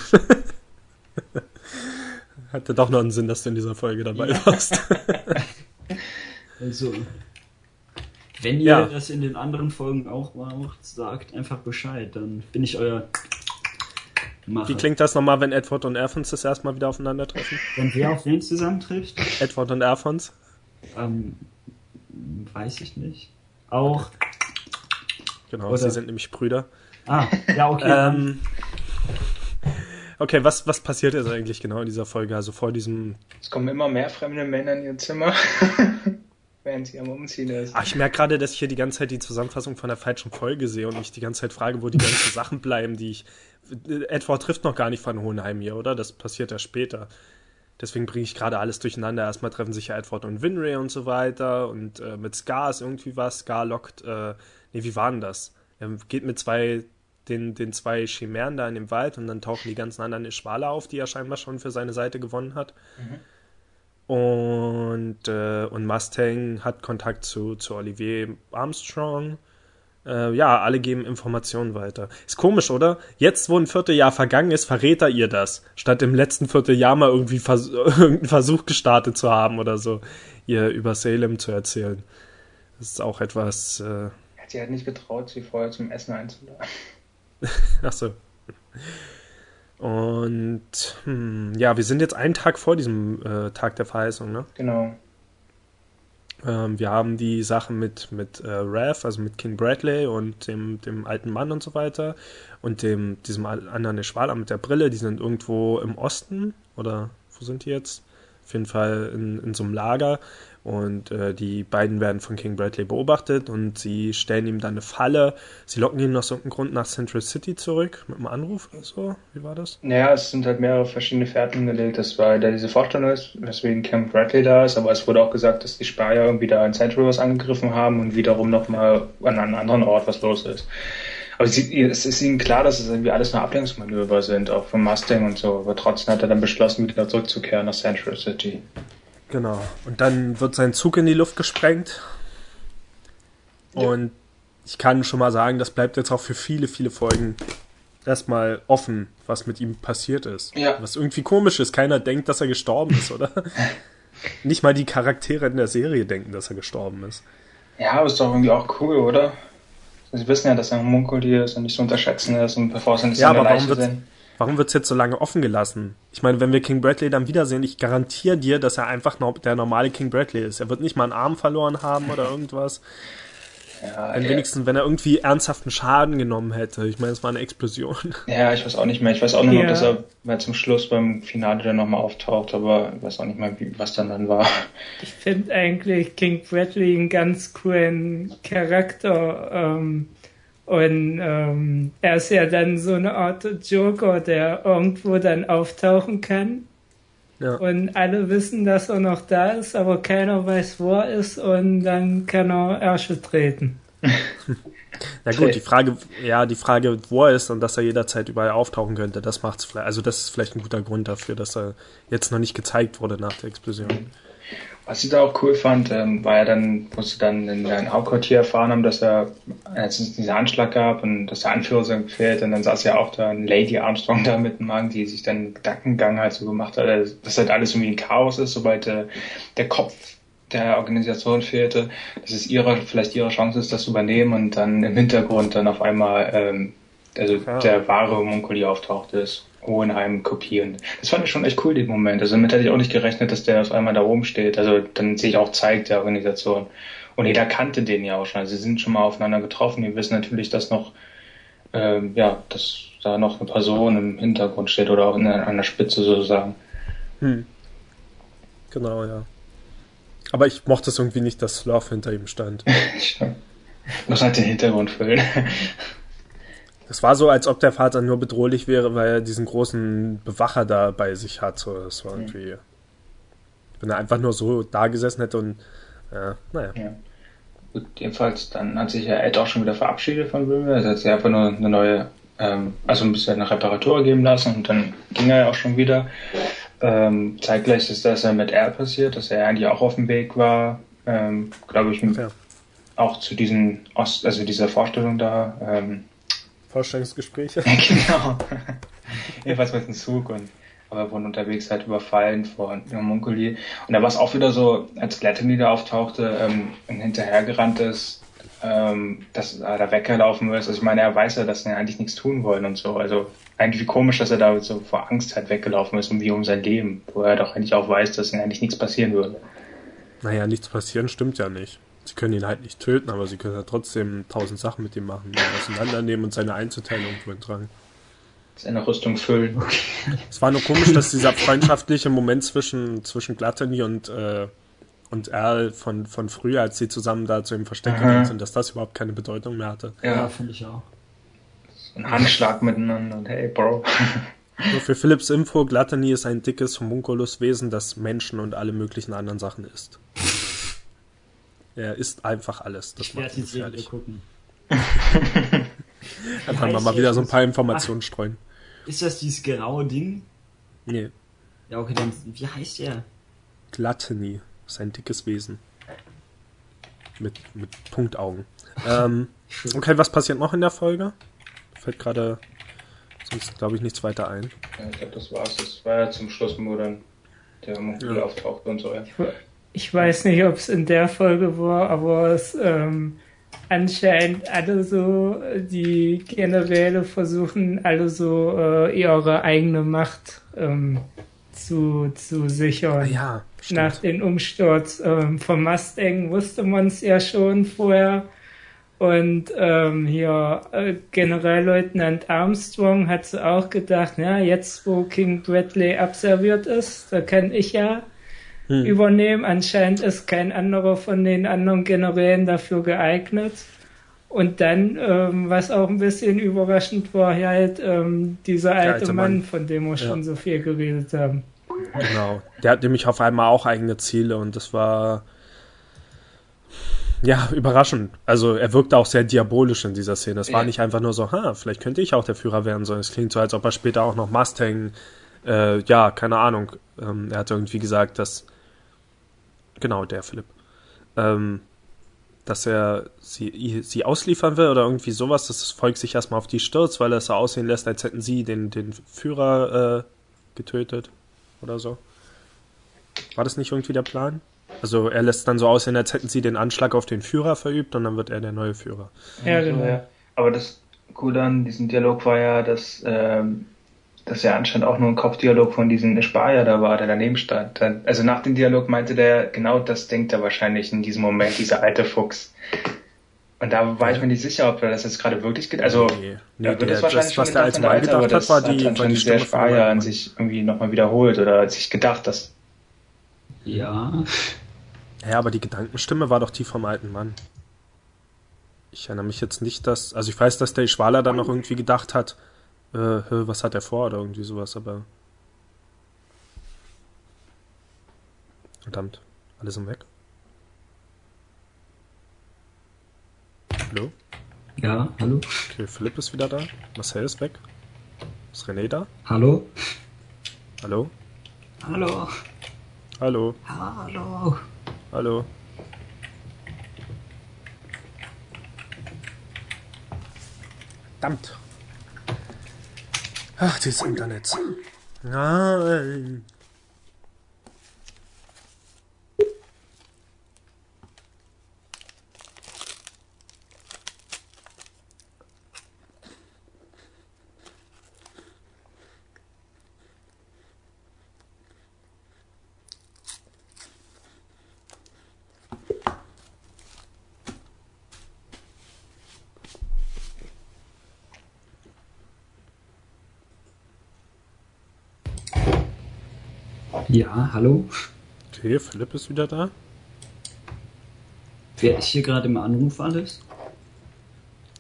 Hatte doch noch einen Sinn, dass du in dieser Folge dabei ja. warst. also, wenn ihr ja. das in den anderen Folgen auch macht, sagt einfach Bescheid, dann bin ich euer Macher. Wie klingt das nochmal, wenn Edward und Erfons das erstmal wieder aufeinandertreffen? Wenn wer auf wen zusammentrifft? Edward und Erfons? Ähm, weiß ich nicht. Auch. Genau, Oder? sie sind nämlich Brüder. Ah, ja, okay. ähm, okay, was, was passiert jetzt eigentlich genau in dieser Folge? Also vor diesem. Es kommen immer mehr fremde Männer in ihr Zimmer. während sie am Umziehen ist. Ach, ich merke gerade, dass ich hier die ganze Zeit die Zusammenfassung von der falschen Folge sehe und mich die ganze Zeit frage, wo die ganzen Sachen bleiben, die ich. Edward trifft noch gar nicht von Hohenheim hier, oder? Das passiert ja später. Deswegen bringe ich gerade alles durcheinander. Erstmal treffen sich ja Edward und Winry und so weiter. Und äh, mit Scar ist irgendwie was. Scar lockt. Äh, nee, wie war denn das? Er geht mit zwei, den, den zwei Chimären da in dem Wald und dann tauchen die ganzen anderen Ischwale auf, die er scheinbar schon für seine Seite gewonnen hat. Mhm. Und, äh, und Mustang hat Kontakt zu, zu Olivier Armstrong. Äh, ja, alle geben Informationen weiter. Ist komisch, oder? Jetzt, wo ein Vierteljahr vergangen ist, verrät er ihr das, statt im letzten Vierteljahr mal irgendwie vers irgendeinen Versuch gestartet zu haben oder so, ihr über Salem zu erzählen. Das ist auch etwas. Äh... Sie hat nicht getraut, sie vorher zum Essen einzuladen. Ach so. Und hm, ja, wir sind jetzt einen Tag vor diesem äh, Tag der Verheißung, ne? Genau. Ähm, wir haben die Sachen mit, mit äh, Rev, also mit King Bradley und dem, dem alten Mann und so weiter und dem, diesem anderen Schwaler mit der Brille, die sind irgendwo im Osten oder wo sind die jetzt? Auf jeden Fall in, in so einem Lager und äh, die beiden werden von King Bradley beobachtet und sie stellen ihm dann eine Falle. Sie locken ihn aus irgendeinem Grund nach Central City zurück mit einem Anruf oder so. Wie war das? Naja, es sind halt mehrere verschiedene Fährten gelegt. Das war da diese Vorstellung ist, weswegen King Bradley da ist, aber es wurde auch gesagt, dass die Spanier irgendwie da in Central was angegriffen haben und wiederum nochmal an einem anderen Ort was los ist. Aber es ist ihnen klar, dass es irgendwie alles nur Ablenkungsmanöver sind, auch vom Mustang und so. Aber trotzdem hat er dann beschlossen, wieder zurückzukehren nach Central City. Genau. Und dann wird sein Zug in die Luft gesprengt. Und ich kann schon mal sagen, das bleibt jetzt auch für viele, viele Folgen erstmal offen, was mit ihm passiert ist. Ja. Was irgendwie komisch ist. Keiner denkt, dass er gestorben ist, oder? Nicht mal die Charaktere in der Serie denken, dass er gestorben ist. Ja, aber ist doch irgendwie auch cool, oder? Sie wissen ja, dass er ein Munkeltier ist und nicht zu unterschätzen ist und bevor sie nicht ja, aber warum sehen. Warum wird es jetzt so lange offen gelassen? Ich meine, wenn wir King Bradley dann wiedersehen, ich garantiere dir, dass er einfach noch der normale King Bradley ist. Er wird nicht mal einen Arm verloren haben oder irgendwas. Ja, wenn wenigstens, wenn er irgendwie ernsthaften Schaden genommen hätte. Ich meine, es war eine Explosion. Ja, ich weiß auch nicht mehr. Ich weiß auch nur ja. noch, dass er mal zum Schluss beim Finale dann nochmal auftaucht, aber ich weiß auch nicht mehr, wie, was dann dann war. Ich finde eigentlich King Bradley einen ganz coolen Charakter. Ähm, und ähm, er ist ja dann so eine Art Joker, der irgendwo dann auftauchen kann. Ja. Und alle wissen, dass er noch da ist, aber keiner weiß, wo er ist und dann kann er Ärsche treten. Na gut, die Frage, ja, die Frage, wo er ist und dass er jederzeit überall auftauchen könnte, das macht's vielleicht, also das ist vielleicht ein guter Grund dafür, dass er jetzt noch nicht gezeigt wurde nach der Explosion. Was ich da auch cool fand, ähm, war ja dann, wo sie dann in deinem Hauptquartier erfahren haben, dass er, es diesen Anschlag gab und dass der Anführer so fehlt, und dann saß ja auch da Lady Armstrong da mit dem Mann, die sich dann Gedankengang halt so gemacht hat, also, dass halt alles irgendwie ein Chaos ist, sobald äh, der Kopf der Organisation fehlte, dass es ihre, vielleicht ihre Chance ist, das zu übernehmen und dann im Hintergrund dann auf einmal, ähm, also ja. der wahre Munkuli auftaucht ist. Hohenheim kopieren. Das fand ich schon echt cool, den Moment. Also damit hätte ich auch nicht gerechnet, dass der auf einmal da oben steht. Also dann sehe ich auch zeigt der Organisation. Und jeder kannte den ja auch schon. Also sie sind schon mal aufeinander getroffen. Die wissen natürlich, dass noch, ähm, ja, dass da noch eine Person im Hintergrund steht oder auch in, an der Spitze sozusagen. Hm. Genau, ja. Aber ich mochte es irgendwie nicht, dass Love hinter ihm stand. Muss halt den Hintergrund füllen. Es war so, als ob der Vater nur bedrohlich wäre, weil er diesen großen Bewacher da bei sich hat. So, das war irgendwie. Wenn er einfach nur so da gesessen hätte und. Ja, naja. Ja. Gut, jedenfalls, dann hat sich ja Ed auch schon wieder verabschiedet von Wilmer. Er hat sich einfach nur eine neue, ähm, also ein bisschen eine Reparatur geben lassen und dann ging er ja auch schon wieder. Ähm, zeitgleich ist das ja mit R passiert, dass er eigentlich auch auf dem Weg war, ähm, glaube ich, ja. auch zu diesen Ost, also dieser Vorstellung da. Ähm, Vorstellungsgespräche. genau. Jedenfalls mit dem Zug und aber wurden unterwegs halt überfallen von Munkeli. Und da war es auch wieder so, als Glatterny da auftauchte, ähm, und hinterhergerannt ist, ähm, dass er da weggelaufen ist. Also ich meine, er weiß ja, dass sie eigentlich nichts tun wollen und so. Also eigentlich wie komisch, dass er da so vor Angst halt weggelaufen ist und wie um sein Leben, wo er doch eigentlich auch weiß, dass ihm eigentlich nichts passieren würde. Naja, nichts passieren stimmt ja nicht. Sie können ihn halt nicht töten, aber sie können ja trotzdem tausend Sachen mit ihm machen, ihn auseinandernehmen und seine Einzelteile irgendwo tragen. Seine Rüstung füllen. Es war nur komisch, dass dieser freundschaftliche Moment zwischen, zwischen Gluttony und, äh, und Earl von, von früher, als sie zusammen da zu ihm Versteck gegangen sind, dass das überhaupt keine Bedeutung mehr hatte. Ja, ja finde ich auch. Ein Handschlag miteinander und hey, Bro. Nur für Philips Info, Gluttony ist ein dickes Homunculus-Wesen, das Menschen und alle möglichen anderen Sachen isst. Er isst einfach alles. Das ich macht ihn gefährlich. Gucken. Dann kann man mal wieder so ein paar Informationen Ach, streuen. Ist das dieses graue Ding? Nee. Ja, okay, dann wie heißt er? Gluttony. Ist ein dickes Wesen. Mit, mit Punktaugen. ähm, okay, was passiert noch in der Folge? Fällt gerade sonst, glaube ich, nichts weiter ein. Ja, ich glaube, das war's. Das war ja zum Schluss, wo dann der Monkel ja. auftaucht und so. Ja. Ich weiß nicht, ob es in der Folge war, aber es ähm, anscheinend alle so, die Generäle versuchen alle so äh, ihre eigene Macht ähm, zu, zu sichern. Ja, Nach dem Umsturz ähm, vom Mustang wusste man es ja schon vorher. Und ähm, hier äh, Generalleutnant Armstrong hat so auch gedacht, ja, jetzt wo King Bradley abserviert ist, da kann ich ja hm. übernehmen. Anscheinend ist kein anderer von den anderen Generälen dafür geeignet. Und dann, ähm, was auch ein bisschen überraschend war, halt ähm, dieser alte, alte Mann, Mann, von dem wir ja. schon so viel geredet haben. Genau. Der hat nämlich auf einmal auch eigene Ziele und das war ja, überraschend. Also er wirkte auch sehr diabolisch in dieser Szene. Es war nicht einfach nur so, ha, vielleicht könnte ich auch der Führer werden, sondern es klingt so, als ob er später auch noch Mustang, äh, ja, keine Ahnung. Ähm, er hat irgendwie gesagt, dass, genau, der Philipp, ähm, dass er sie, sie ausliefern will oder irgendwie sowas, dass das Volk sich erstmal auf die stürzt, weil er es so aussehen lässt, als hätten sie den, den Führer äh, getötet oder so. War das nicht irgendwie der Plan? Also er lässt dann so aussehen, als hätten sie den Anschlag auf den Führer verübt und dann wird er der neue Führer. Ja, genau. Ja. Aber das Coole an diesem Dialog war ja, dass, ähm, dass ja anscheinend auch nur ein Kopfdialog von diesem Spanier da war, der daneben stand. Also nach dem Dialog meinte der, genau das denkt er wahrscheinlich in diesem Moment, dieser alte Fuchs. Und da war ich mir nicht sicher, ob er das jetzt gerade wirklich geht. Also, nee, nee, da wird der, es wahrscheinlich das, was der alte Mann gedacht hat, war die, war die der Spanier an sich irgendwie nochmal wiederholt oder sich gedacht, dass. Ja. Ja, aber die Gedankenstimme war doch die vom alten Mann. Ich erinnere mich jetzt nicht, dass. Also ich weiß, dass der Schwaler dann noch irgendwie gedacht hat, äh, was hat er vor oder irgendwie sowas, aber. Verdammt, alle sind weg. Hallo? Ja, hallo. Okay, Philipp ist wieder da. Marcel ist weg. Ist René da? Hallo? Hallo? Hallo? Hallo? Hallo? Hallo. Verdammt. Ach, dieses Internet. Nein. Ja, hallo. Okay, Philipp ist wieder da. Wer ist hier gerade im Anruf alles?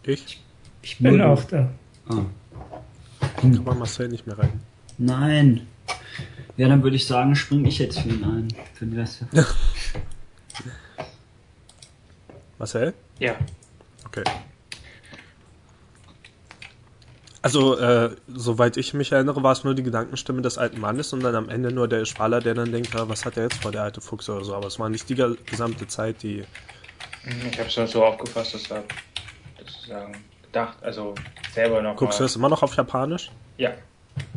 Ich. Ich bin Nur auch da. Ah. Kann man Marcel nicht mehr rein. Nein. Ja, dann würde ich sagen, springe ich jetzt für ihn ein. Für den Rest. Marcel? Ja. Okay. Also, äh, soweit ich mich erinnere, war es nur die Gedankenstimme des alten Mannes und dann am Ende nur der Spaler, der dann denkt, ja, was hat er jetzt vor, der alte Fuchs oder so. Aber es war nicht die gesamte Zeit, die. Ich habe es halt so aufgefasst, dass er sozusagen gedacht, also selber noch. Guckst mal. du das immer noch auf Japanisch? Ja.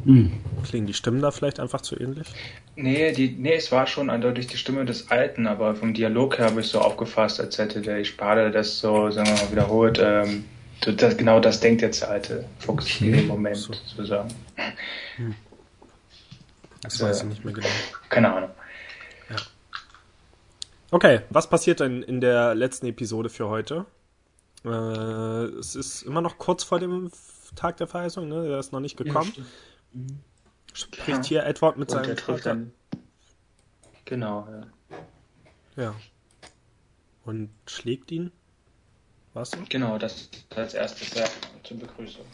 Hm. Klingen die Stimmen da vielleicht einfach zu ähnlich? Nee, die, nee, es war schon eindeutig die Stimme des Alten, aber vom Dialog her habe ich so aufgefasst, als hätte der Spade das so, sagen wir mal, wiederholt. Ähm, das, genau das denkt jetzt der alte Fuchs okay. in dem Moment, so. sozusagen. Hm. Das weiß ich nicht mehr genau. Keine Ahnung. Ja. Okay, was passiert denn in der letzten Episode für heute? Äh, es ist immer noch kurz vor dem Tag der Verheißung, ne? Der ist noch nicht gekommen. Ja, mhm. Spricht ja. hier Edward mit Und seinem Vater. Dann... Genau, ja. Ja. Und schlägt ihn? Was? Genau, das als erstes ja, zur Begrüßung.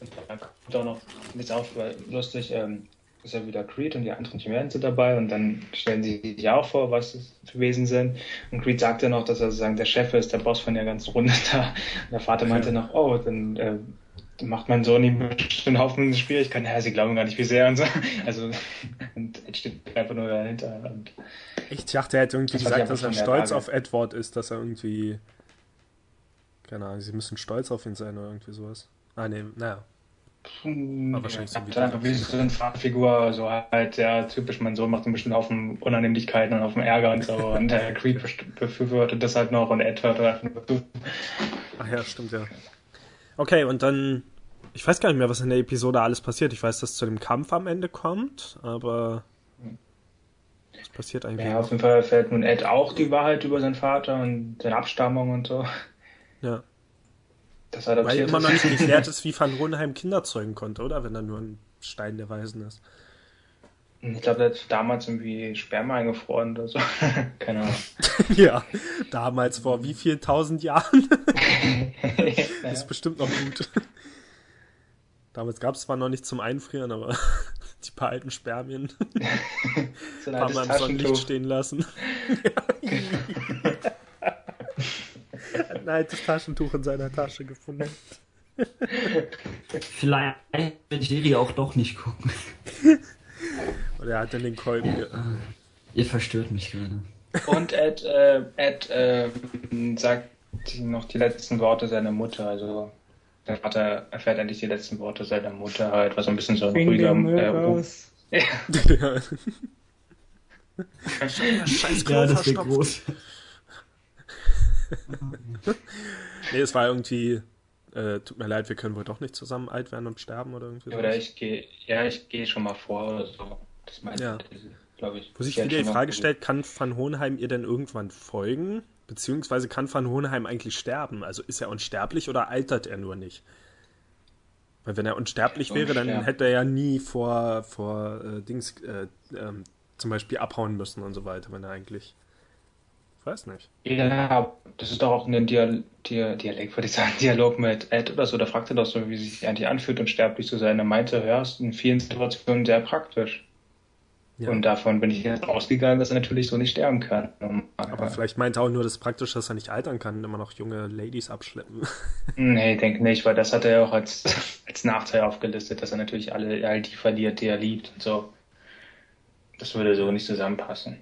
Und dann kommt auch noch, jetzt auch lustig, ähm, ist ja wieder Creed und die anderen Chimären sind dabei und dann stellen sie sich auch vor, was es für Wesen sind. Und Creed sagt ja noch, dass er sozusagen der Chef ist, der Boss von der ganzen Runde da. Und der Vater meinte ja. noch, oh, dann äh, macht mein Sohn ihm einen Haufen Schwierigkeiten. Ja, sie glauben gar nicht, wie sehr und so. Also, und Ed steht einfach nur dahinter. Und ich dachte, er hätte irgendwie gesagt, dass er stolz auf Edward ist, dass er irgendwie. Keine Ahnung, sie müssen stolz auf ihn sein oder irgendwie sowas. Ah, nee, naja. Aber wahrscheinlich ja, so wie, so eine Fahrfigur, so halt, ja, typisch, mein Sohn macht ein bisschen auf den Unannehmlichkeiten und auf den Ärger und so. und der Creed befürwortet das halt noch und Ed hört einfach nur zu. Ach ja, stimmt ja. Okay, und dann, ich weiß gar nicht mehr, was in der Episode alles passiert. Ich weiß, dass zu dem Kampf am Ende kommt, aber was passiert eigentlich? Ja, auf jeden Fall erfährt nun Ed auch die Wahrheit über seinen Vater und seine Abstammung und so. Ja. Das Weil immer noch nicht geklärt ist, wie Van Ronheim Kinder zeugen konnte, oder? Wenn er nur ein Stein der Weisen ist. Ich glaube, der hat damals irgendwie Sperma eingefroren oder so. Keine Ahnung. ja, damals vor wie viel tausend Jahren? das ist bestimmt noch gut. Damals gab es zwar noch nicht zum Einfrieren, aber die paar alten Spermien so ein paar Mal im Sonnenlicht stehen lassen. ein altes Taschentuch in seiner Tasche gefunden. Vielleicht will die Serie auch doch nicht gucken. Oder er hat dann den Kolben. Ge Ihr verstört mich gerade. Und Ed, äh, Ed äh, sagt noch die letzten Worte seiner Mutter. Also der Vater erfährt endlich die letzten Worte seiner Mutter. Halt, was so ein bisschen so ein ruhiger. Äh, ja. Scheiß ja, das wird groß. nee, es war irgendwie, äh, tut mir leid, wir können wohl doch nicht zusammen alt werden und sterben oder irgendwie so. Oder ich gehe, ja, ich gehe schon mal vor oder so. Das meinte ja. glaube ich. Wo sich wieder die Frage stellt, kann Van Hohenheim ihr denn irgendwann folgen? Beziehungsweise kann Van Hohenheim eigentlich sterben? Also ist er unsterblich oder altert er nur nicht? Weil wenn er unsterblich wäre, dann hätte er ja nie vor, vor äh, Dings äh, ähm, zum Beispiel abhauen müssen und so weiter, wenn er eigentlich ich weiß nicht. Ja, das ist doch auch ein Dial Dial Dialekt, würde ich sagen, Dialog mit Ed oder so. Da fragte doch so, wie sich eigentlich anfühlt, unsterblich zu sein. Er meinte, ja, ist in vielen Situationen sehr praktisch. Ja. Und davon bin ich jetzt ausgegangen, dass er natürlich so nicht sterben kann. Aber, Aber vielleicht meint er auch nur das Praktische, dass er nicht altern kann und immer noch junge Ladies abschleppen. Nee, ich denke nicht, weil das hat er ja auch als, als Nachteil aufgelistet, dass er natürlich alle all die verliert, die er liebt und so. Das würde so nicht zusammenpassen.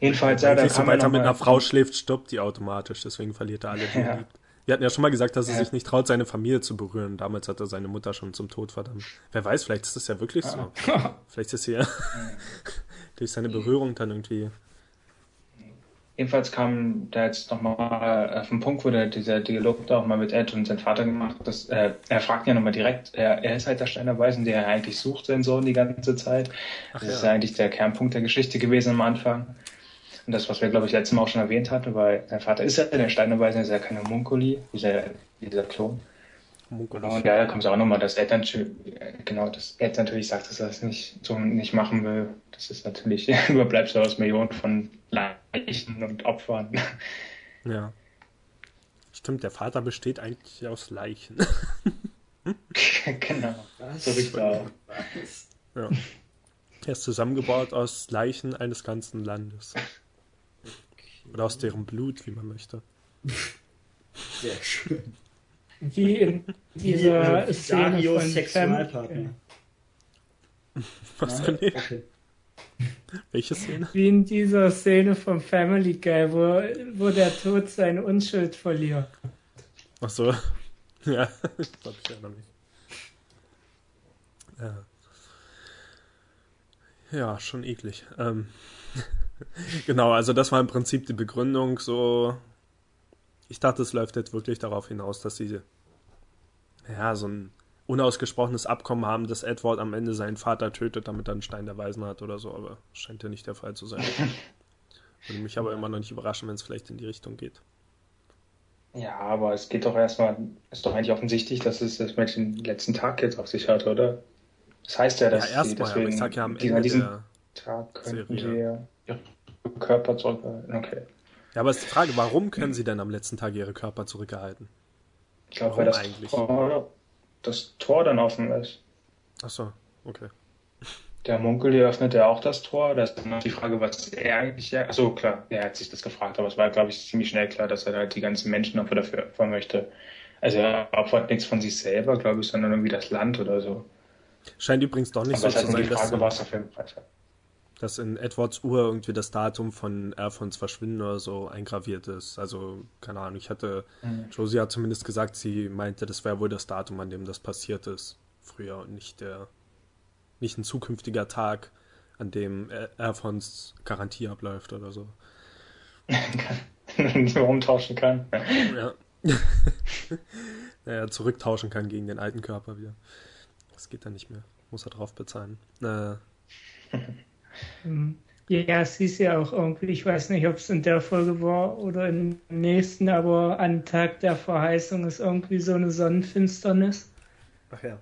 Jedenfalls, ja, da sobald er mit einer Frau schläft, stoppt die automatisch, deswegen verliert er alle, die ja. liebt. Wir hatten ja schon mal gesagt, dass er ja. sich nicht traut, seine Familie zu berühren. Damals hat er seine Mutter schon zum Tod verdammt. Wer weiß, vielleicht ist das ja wirklich so. vielleicht ist sie ja durch seine Berührung dann irgendwie Jedenfalls kam da jetzt nochmal auf den Punkt, wo der, dieser Dialog da auch mal mit Ed und seinem Vater gemacht dass, äh, er fragt ja nochmal direkt, er, er ist halt der Steiner Weisen, der eigentlich sucht, seinen Sohn die ganze Zeit. Ach, das ja. ist eigentlich der Kernpunkt der Geschichte gewesen am Anfang. Und das, was wir, glaube ich, letztes Mal auch schon erwähnt hatten, weil sein Vater ist ja der Steiner Weisen, ist ja keine Munkoli, dieser, dieser Klon. Munkelus. Und ja, da kommt es auch nochmal, dass Ed, genau, dass Ed natürlich sagt, dass er das nicht so nicht machen will. Das ist natürlich Überbleibsel aus Millionen von Leichen und Opfern. Ja. Stimmt, der Vater besteht eigentlich aus Leichen. genau, so riecht er auch. Ja. Er ist zusammengebaut aus Leichen eines ganzen Landes. Oder aus deren Blut, wie man möchte. Sehr schön. Wie in dieser Wie, Szene von Sexualpartner. Was denn? okay. Welche Szene? Wie in dieser Szene vom Family Guy, wo, wo der Tod seine Unschuld verliert. Ach so. Ja, das glaube ich ja noch nicht. Ja. Ja, schon eklig. Ähm, genau, also das war im Prinzip die Begründung. So, ich dachte, es läuft jetzt wirklich darauf hinaus, dass sie ja so ein unausgesprochenes Abkommen haben, dass Edward am Ende seinen Vater tötet, damit er einen Stein der Weisen hat oder so, aber scheint ja nicht der Fall zu sein. Würde mich aber immer noch nicht überraschen, wenn es vielleicht in die Richtung geht. Ja, aber es geht doch erstmal, ist doch eigentlich offensichtlich, dass es das mit dem letzten Tag jetzt auf sich hat, oder? Das heißt ja, dass Ja, erstmal, aber ich sag ja am Ende diesen der Tag könnten Serie. sie ihre Körper zurückhalten. Okay. Ja, aber es ist die Frage, warum können sie denn am letzten Tag ihre Körper zurückerhalten? Ich glaube, weil das eigentlich? Tor, das Tor dann offen ist. Ach so, okay. Der Munkel, der öffnet ja auch das Tor. Da ist dann noch die Frage, was er eigentlich. Achso, klar, er hat sich das gefragt, aber es war, glaube ich, ziemlich schnell klar, dass er halt die ganzen Menschenopfer dafür opfern möchte. Also er opfert nichts von sich selber, glaube ich, sondern irgendwie das Land oder so. Scheint übrigens doch nicht aber es so ist zu nur sein, die dass, Frage, was er für einen Preis hat. Dass in Edwards Uhr irgendwie das Datum von Erfons Verschwinden oder so eingraviert ist. Also, keine Ahnung, ich hatte, Mhm. Josie hat zumindest gesagt, sie meinte, das wäre wohl das Datum, an dem das passiert ist. Früher und nicht der, nicht ein zukünftiger Tag, an dem Er- Erfons Garantie abläuft oder so. die man umtauschen kann. Ja. naja, zurücktauschen kann gegen den alten Körper wieder. Das geht dann nicht mehr. Muss er drauf bezahlen. Äh, Ja, es hieß ja auch irgendwie, ich weiß nicht, ob es in der Folge war oder im nächsten, aber an Tag der Verheißung ist irgendwie so eine Sonnenfinsternis. ach ja.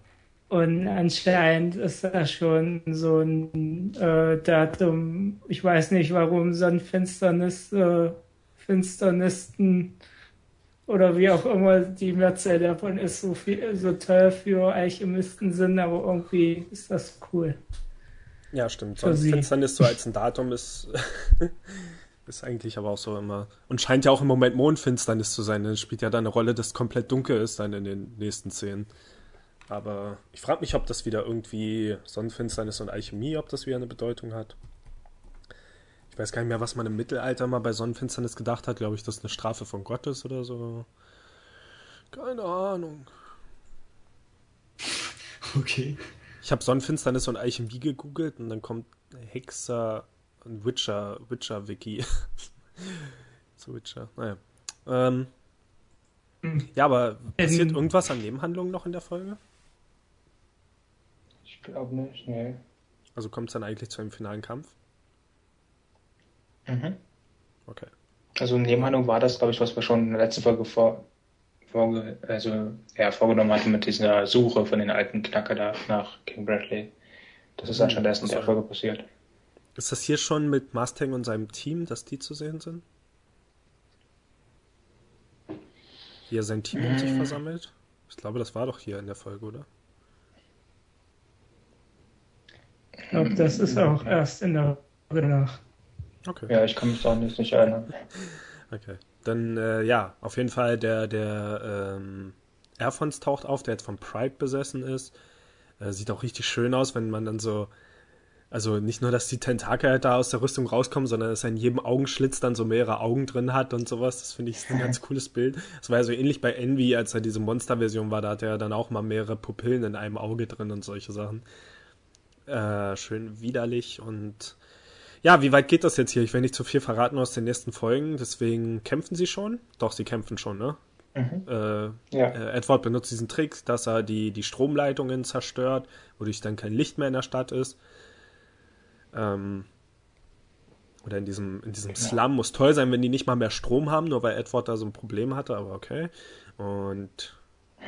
Und anscheinend ist da schon so ein äh, Datum, ich weiß nicht, warum Sonnenfinsternis, äh, Finsternisten oder wie auch immer die Mehrzahl davon ist, so viel, so toll für Alchemisten sind, aber irgendwie ist das cool. Ja, stimmt. Für sie. Finsternis so als ein Datum ist, ist eigentlich aber auch so immer. Und scheint ja auch im Moment Mondfinsternis zu sein. Es spielt ja da eine Rolle, dass komplett dunkel ist dann in den nächsten Szenen. Aber ich frage mich, ob das wieder irgendwie Sonnenfinsternis und Alchemie, ob das wieder eine Bedeutung hat. Ich weiß gar nicht mehr, was man im Mittelalter mal bei Sonnenfinsternis gedacht hat. Glaube ich, dass eine Strafe von Gott ist oder so. Keine Ahnung. Okay. Ich habe Sonnenfinsternis und Alchemie gegoogelt und dann kommt Hexer und Witcher, Witcher-Wiki. Zu Witcher, naja. Ähm, ja, aber passiert Ähm. irgendwas an Nebenhandlungen noch in der Folge? Ich glaube nicht, nee. Also kommt es dann eigentlich zu einem finalen Kampf? Mhm. Okay. Also Nebenhandlung war das, glaube ich, was wir schon in der letzten Folge vor, vorge, also, ja, vorgenommen hatten mit dieser Suche von den alten Knacker da nach King Bradley. Das ist anscheinend erst in der. Folge passiert. Ist das hier schon mit Mustang und seinem Team, dass die zu sehen sind? Wie er sein Team um sich versammelt? Ich glaube, das war doch hier in der Folge, oder? Ich glaube, das ist auch erst in der Folge nach. Okay. Ja, ich kann mich auch nicht, nicht erinnern. Okay. Dann, äh, ja, auf jeden Fall der, der ähm, Erfons taucht auf, der jetzt von Pride besessen ist. Äh, sieht auch richtig schön aus, wenn man dann so, also nicht nur, dass die Tentakel halt da aus der Rüstung rauskommen, sondern dass er in jedem Augenschlitz dann so mehrere Augen drin hat und sowas. Das finde ich ist ein ganz cooles Bild. Das war ja so ähnlich bei Envy, als er diese Monster-Version war, da hat er ja dann auch mal mehrere Pupillen in einem Auge drin und solche Sachen. Äh, schön widerlich und ja, wie weit geht das jetzt hier? Ich will nicht zu viel verraten aus den nächsten Folgen, deswegen kämpfen sie schon? Doch, sie kämpfen schon, ne? Mhm. Äh, Ja. äh, Edward benutzt diesen Trick, dass er die, die Stromleitungen zerstört, wodurch dann kein Licht mehr in der Stadt ist. Ähm, oder in diesem, in diesem Slum muss toll sein, wenn die nicht mal mehr Strom haben, nur weil Edward da so ein Problem hatte, aber okay. Und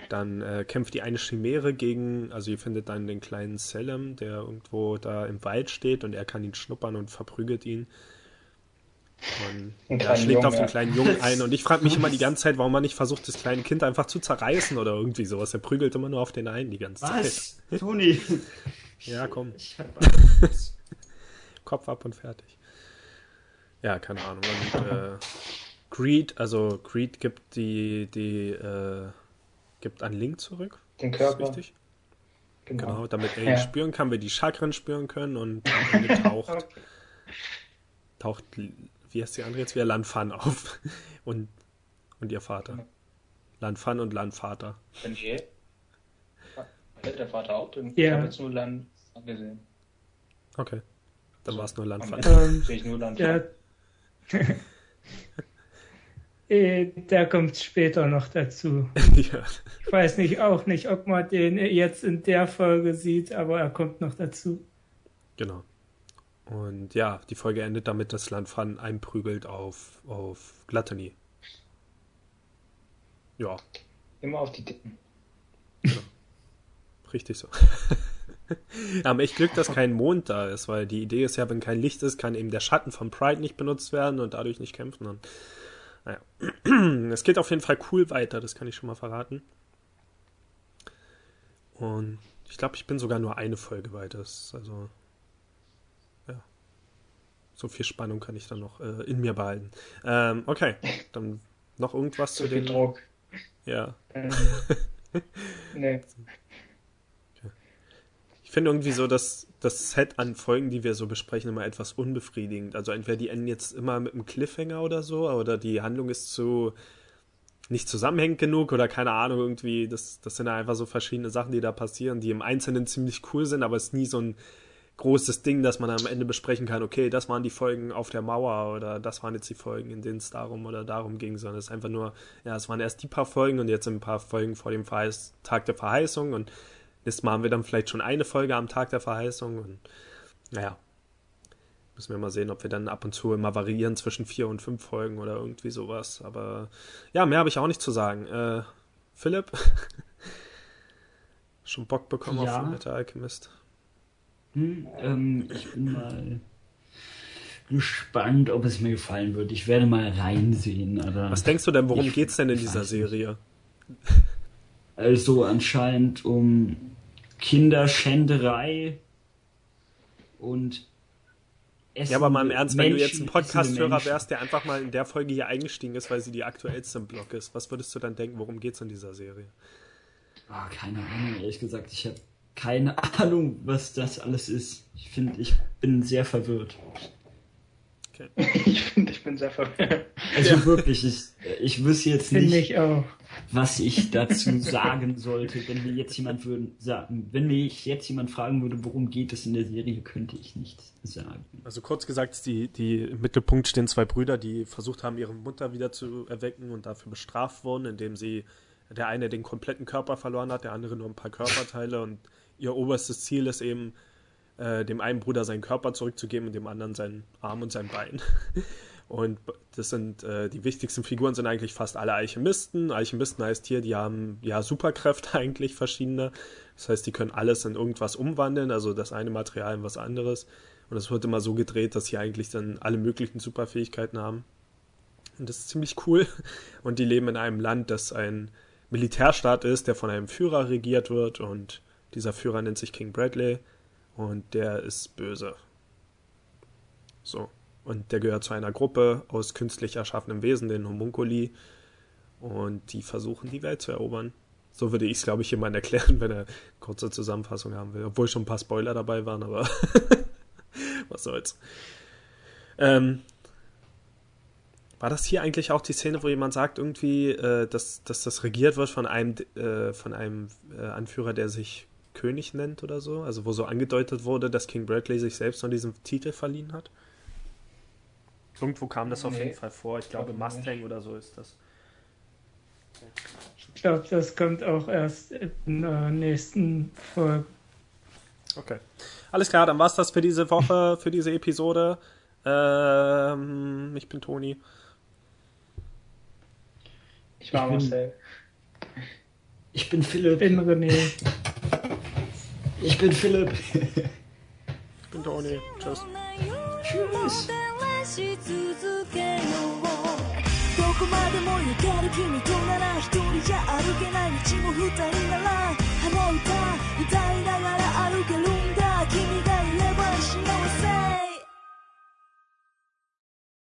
dann äh, kämpft die eine Chimäre gegen, also ihr findet dann den kleinen Salem, der irgendwo da im Wald steht und er kann ihn schnuppern und verprügelt ihn. Und er schlägt Jungen, auf den kleinen Jungen ein. Und ich frage mich immer die ganze Zeit, warum man nicht versucht, das kleine Kind einfach zu zerreißen oder irgendwie sowas. Er prügelt immer nur auf den einen die ganze Was? Zeit. Toni! ja, komm. Kopf ab und fertig. Ja, keine Ahnung. Und äh, Greed, also Greed gibt die, die, äh, gibt einen Link zurück. Den Körper. richtig? Genau. genau. damit er ihn ja. spüren kann, wir die Chakren spüren können und am Ende taucht, okay. taucht, wie heißt die andere jetzt wieder? Lanfan auf. Und, und ihr Vater. Lanfan und Landvater. Bin ich je? Der Vater auch drin? Ja. Ich habe jetzt nur Land gesehen. Okay. Dann war es nur Landfan. Ähm, Sehe ich nur Landfan. Ja. Äh, der kommt später noch dazu. ja. Ich weiß nicht, auch nicht, ob man den jetzt in der Folge sieht, aber er kommt noch dazu. Genau. Und ja, die Folge endet damit, dass Lanfan einprügelt auf, auf Gluttony. Ja. Immer auf die Dicken. Genau. Richtig so. Wir haben echt Glück, dass kein Mond da ist, weil die Idee ist ja, wenn kein Licht ist, kann eben der Schatten von Pride nicht benutzt werden und dadurch nicht kämpfen. Und naja. Es geht auf jeden Fall cool weiter, das kann ich schon mal verraten. Und ich glaube, ich bin sogar nur eine Folge weiter. Also, ja. So viel Spannung kann ich dann noch äh, in mir behalten. Ähm, okay, dann noch irgendwas so zu dem. Druck. Ja. Ähm, nee finde irgendwie so, dass das Set an Folgen, die wir so besprechen, immer etwas unbefriedigend. Also entweder die enden jetzt immer mit einem Cliffhanger oder so, oder die Handlung ist zu nicht zusammenhängend genug oder keine Ahnung, irgendwie, das, das sind einfach so verschiedene Sachen, die da passieren, die im Einzelnen ziemlich cool sind, aber es ist nie so ein großes Ding, dass man am Ende besprechen kann, okay, das waren die Folgen auf der Mauer oder das waren jetzt die Folgen, in denen es darum oder darum ging, sondern es ist einfach nur, ja, es waren erst die paar Folgen und jetzt sind ein paar Folgen vor dem Verheiß Tag der Verheißung und Nächstes Mal haben wir dann vielleicht schon eine Folge am Tag der Verheißung. Und naja, müssen wir mal sehen, ob wir dann ab und zu immer variieren zwischen vier und fünf Folgen oder irgendwie sowas. Aber ja, mehr habe ich auch nicht zu sagen. Äh, Philipp? schon Bock bekommen ja. auf Fullmetal Alchemist? Hm, ähm, ich bin mal gespannt, ob es mir gefallen wird. Ich werde mal reinsehen. Was denkst du denn, worum geht's denn in dieser Serie? Also anscheinend um Kinderschänderei und Essen Ja, aber mal im Ernst, wenn du jetzt ein Podcast-Hörer wärst, der einfach mal in der Folge hier eingestiegen ist, weil sie die aktuellste im Blog ist, was würdest du dann denken, worum geht es in dieser Serie? Oh, keine Ahnung, ehrlich gesagt. Ich habe keine Ahnung, was das alles ist. Ich finde, ich bin sehr verwirrt. Okay. Ich finde, ich bin sehr verwirrt. Also ja. wirklich, ich, ich wüsste jetzt nicht, ich was ich dazu sagen sollte, wenn mir jetzt jemand würden sagen, wenn mich jetzt jemand fragen würde, worum geht es in der Serie, könnte ich nichts sagen. Also kurz gesagt, die, die im Mittelpunkt stehen zwei Brüder, die versucht haben, ihre Mutter wieder zu erwecken und dafür bestraft wurden, indem sie der eine den kompletten Körper verloren hat, der andere nur ein paar Körperteile und ihr oberstes Ziel ist eben, äh, dem einen Bruder seinen Körper zurückzugeben und dem anderen seinen Arm und sein Bein. Und das sind äh, die wichtigsten Figuren sind eigentlich fast alle Alchemisten. Alchemisten heißt hier, die haben ja Superkräfte eigentlich verschiedene. Das heißt, die können alles in irgendwas umwandeln, also das eine Material in was anderes. Und es wird immer so gedreht, dass sie eigentlich dann alle möglichen Superfähigkeiten haben. Und das ist ziemlich cool. Und die leben in einem Land, das ein Militärstaat ist, der von einem Führer regiert wird. Und dieser Führer nennt sich King Bradley. Und der ist böse. So. Und der gehört zu einer Gruppe aus künstlich erschaffenem Wesen, den Homunculi. Und die versuchen, die Welt zu erobern. So würde ich es, glaube ich, jemand erklären, wenn er eine kurze Zusammenfassung haben will. Obwohl schon ein paar Spoiler dabei waren, aber was soll's. Ähm, war das hier eigentlich auch die Szene, wo jemand sagt, irgendwie, äh, dass, dass das regiert wird von einem, äh, von einem äh, Anführer, der sich König nennt oder so? Also wo so angedeutet wurde, dass King Bradley sich selbst noch diesen Titel verliehen hat? Irgendwo kam das auf jeden Fall vor. Ich glaube, Mustang oder so ist das. Ich glaube, das kommt auch erst in der nächsten Folge. Okay. Alles klar, dann war's das für diese Woche, für diese Episode. Ähm, ich bin Toni. Ich war Marcel. Ich bin Philipp. Ich bin René. Ich bin Philipp. ich bin Toni. Tschüss. Tschüss. どこまでも行ける君となら一人じゃ歩けない道も二人なら鼻歌歌いながら歩けるんだ君がいれば幸せ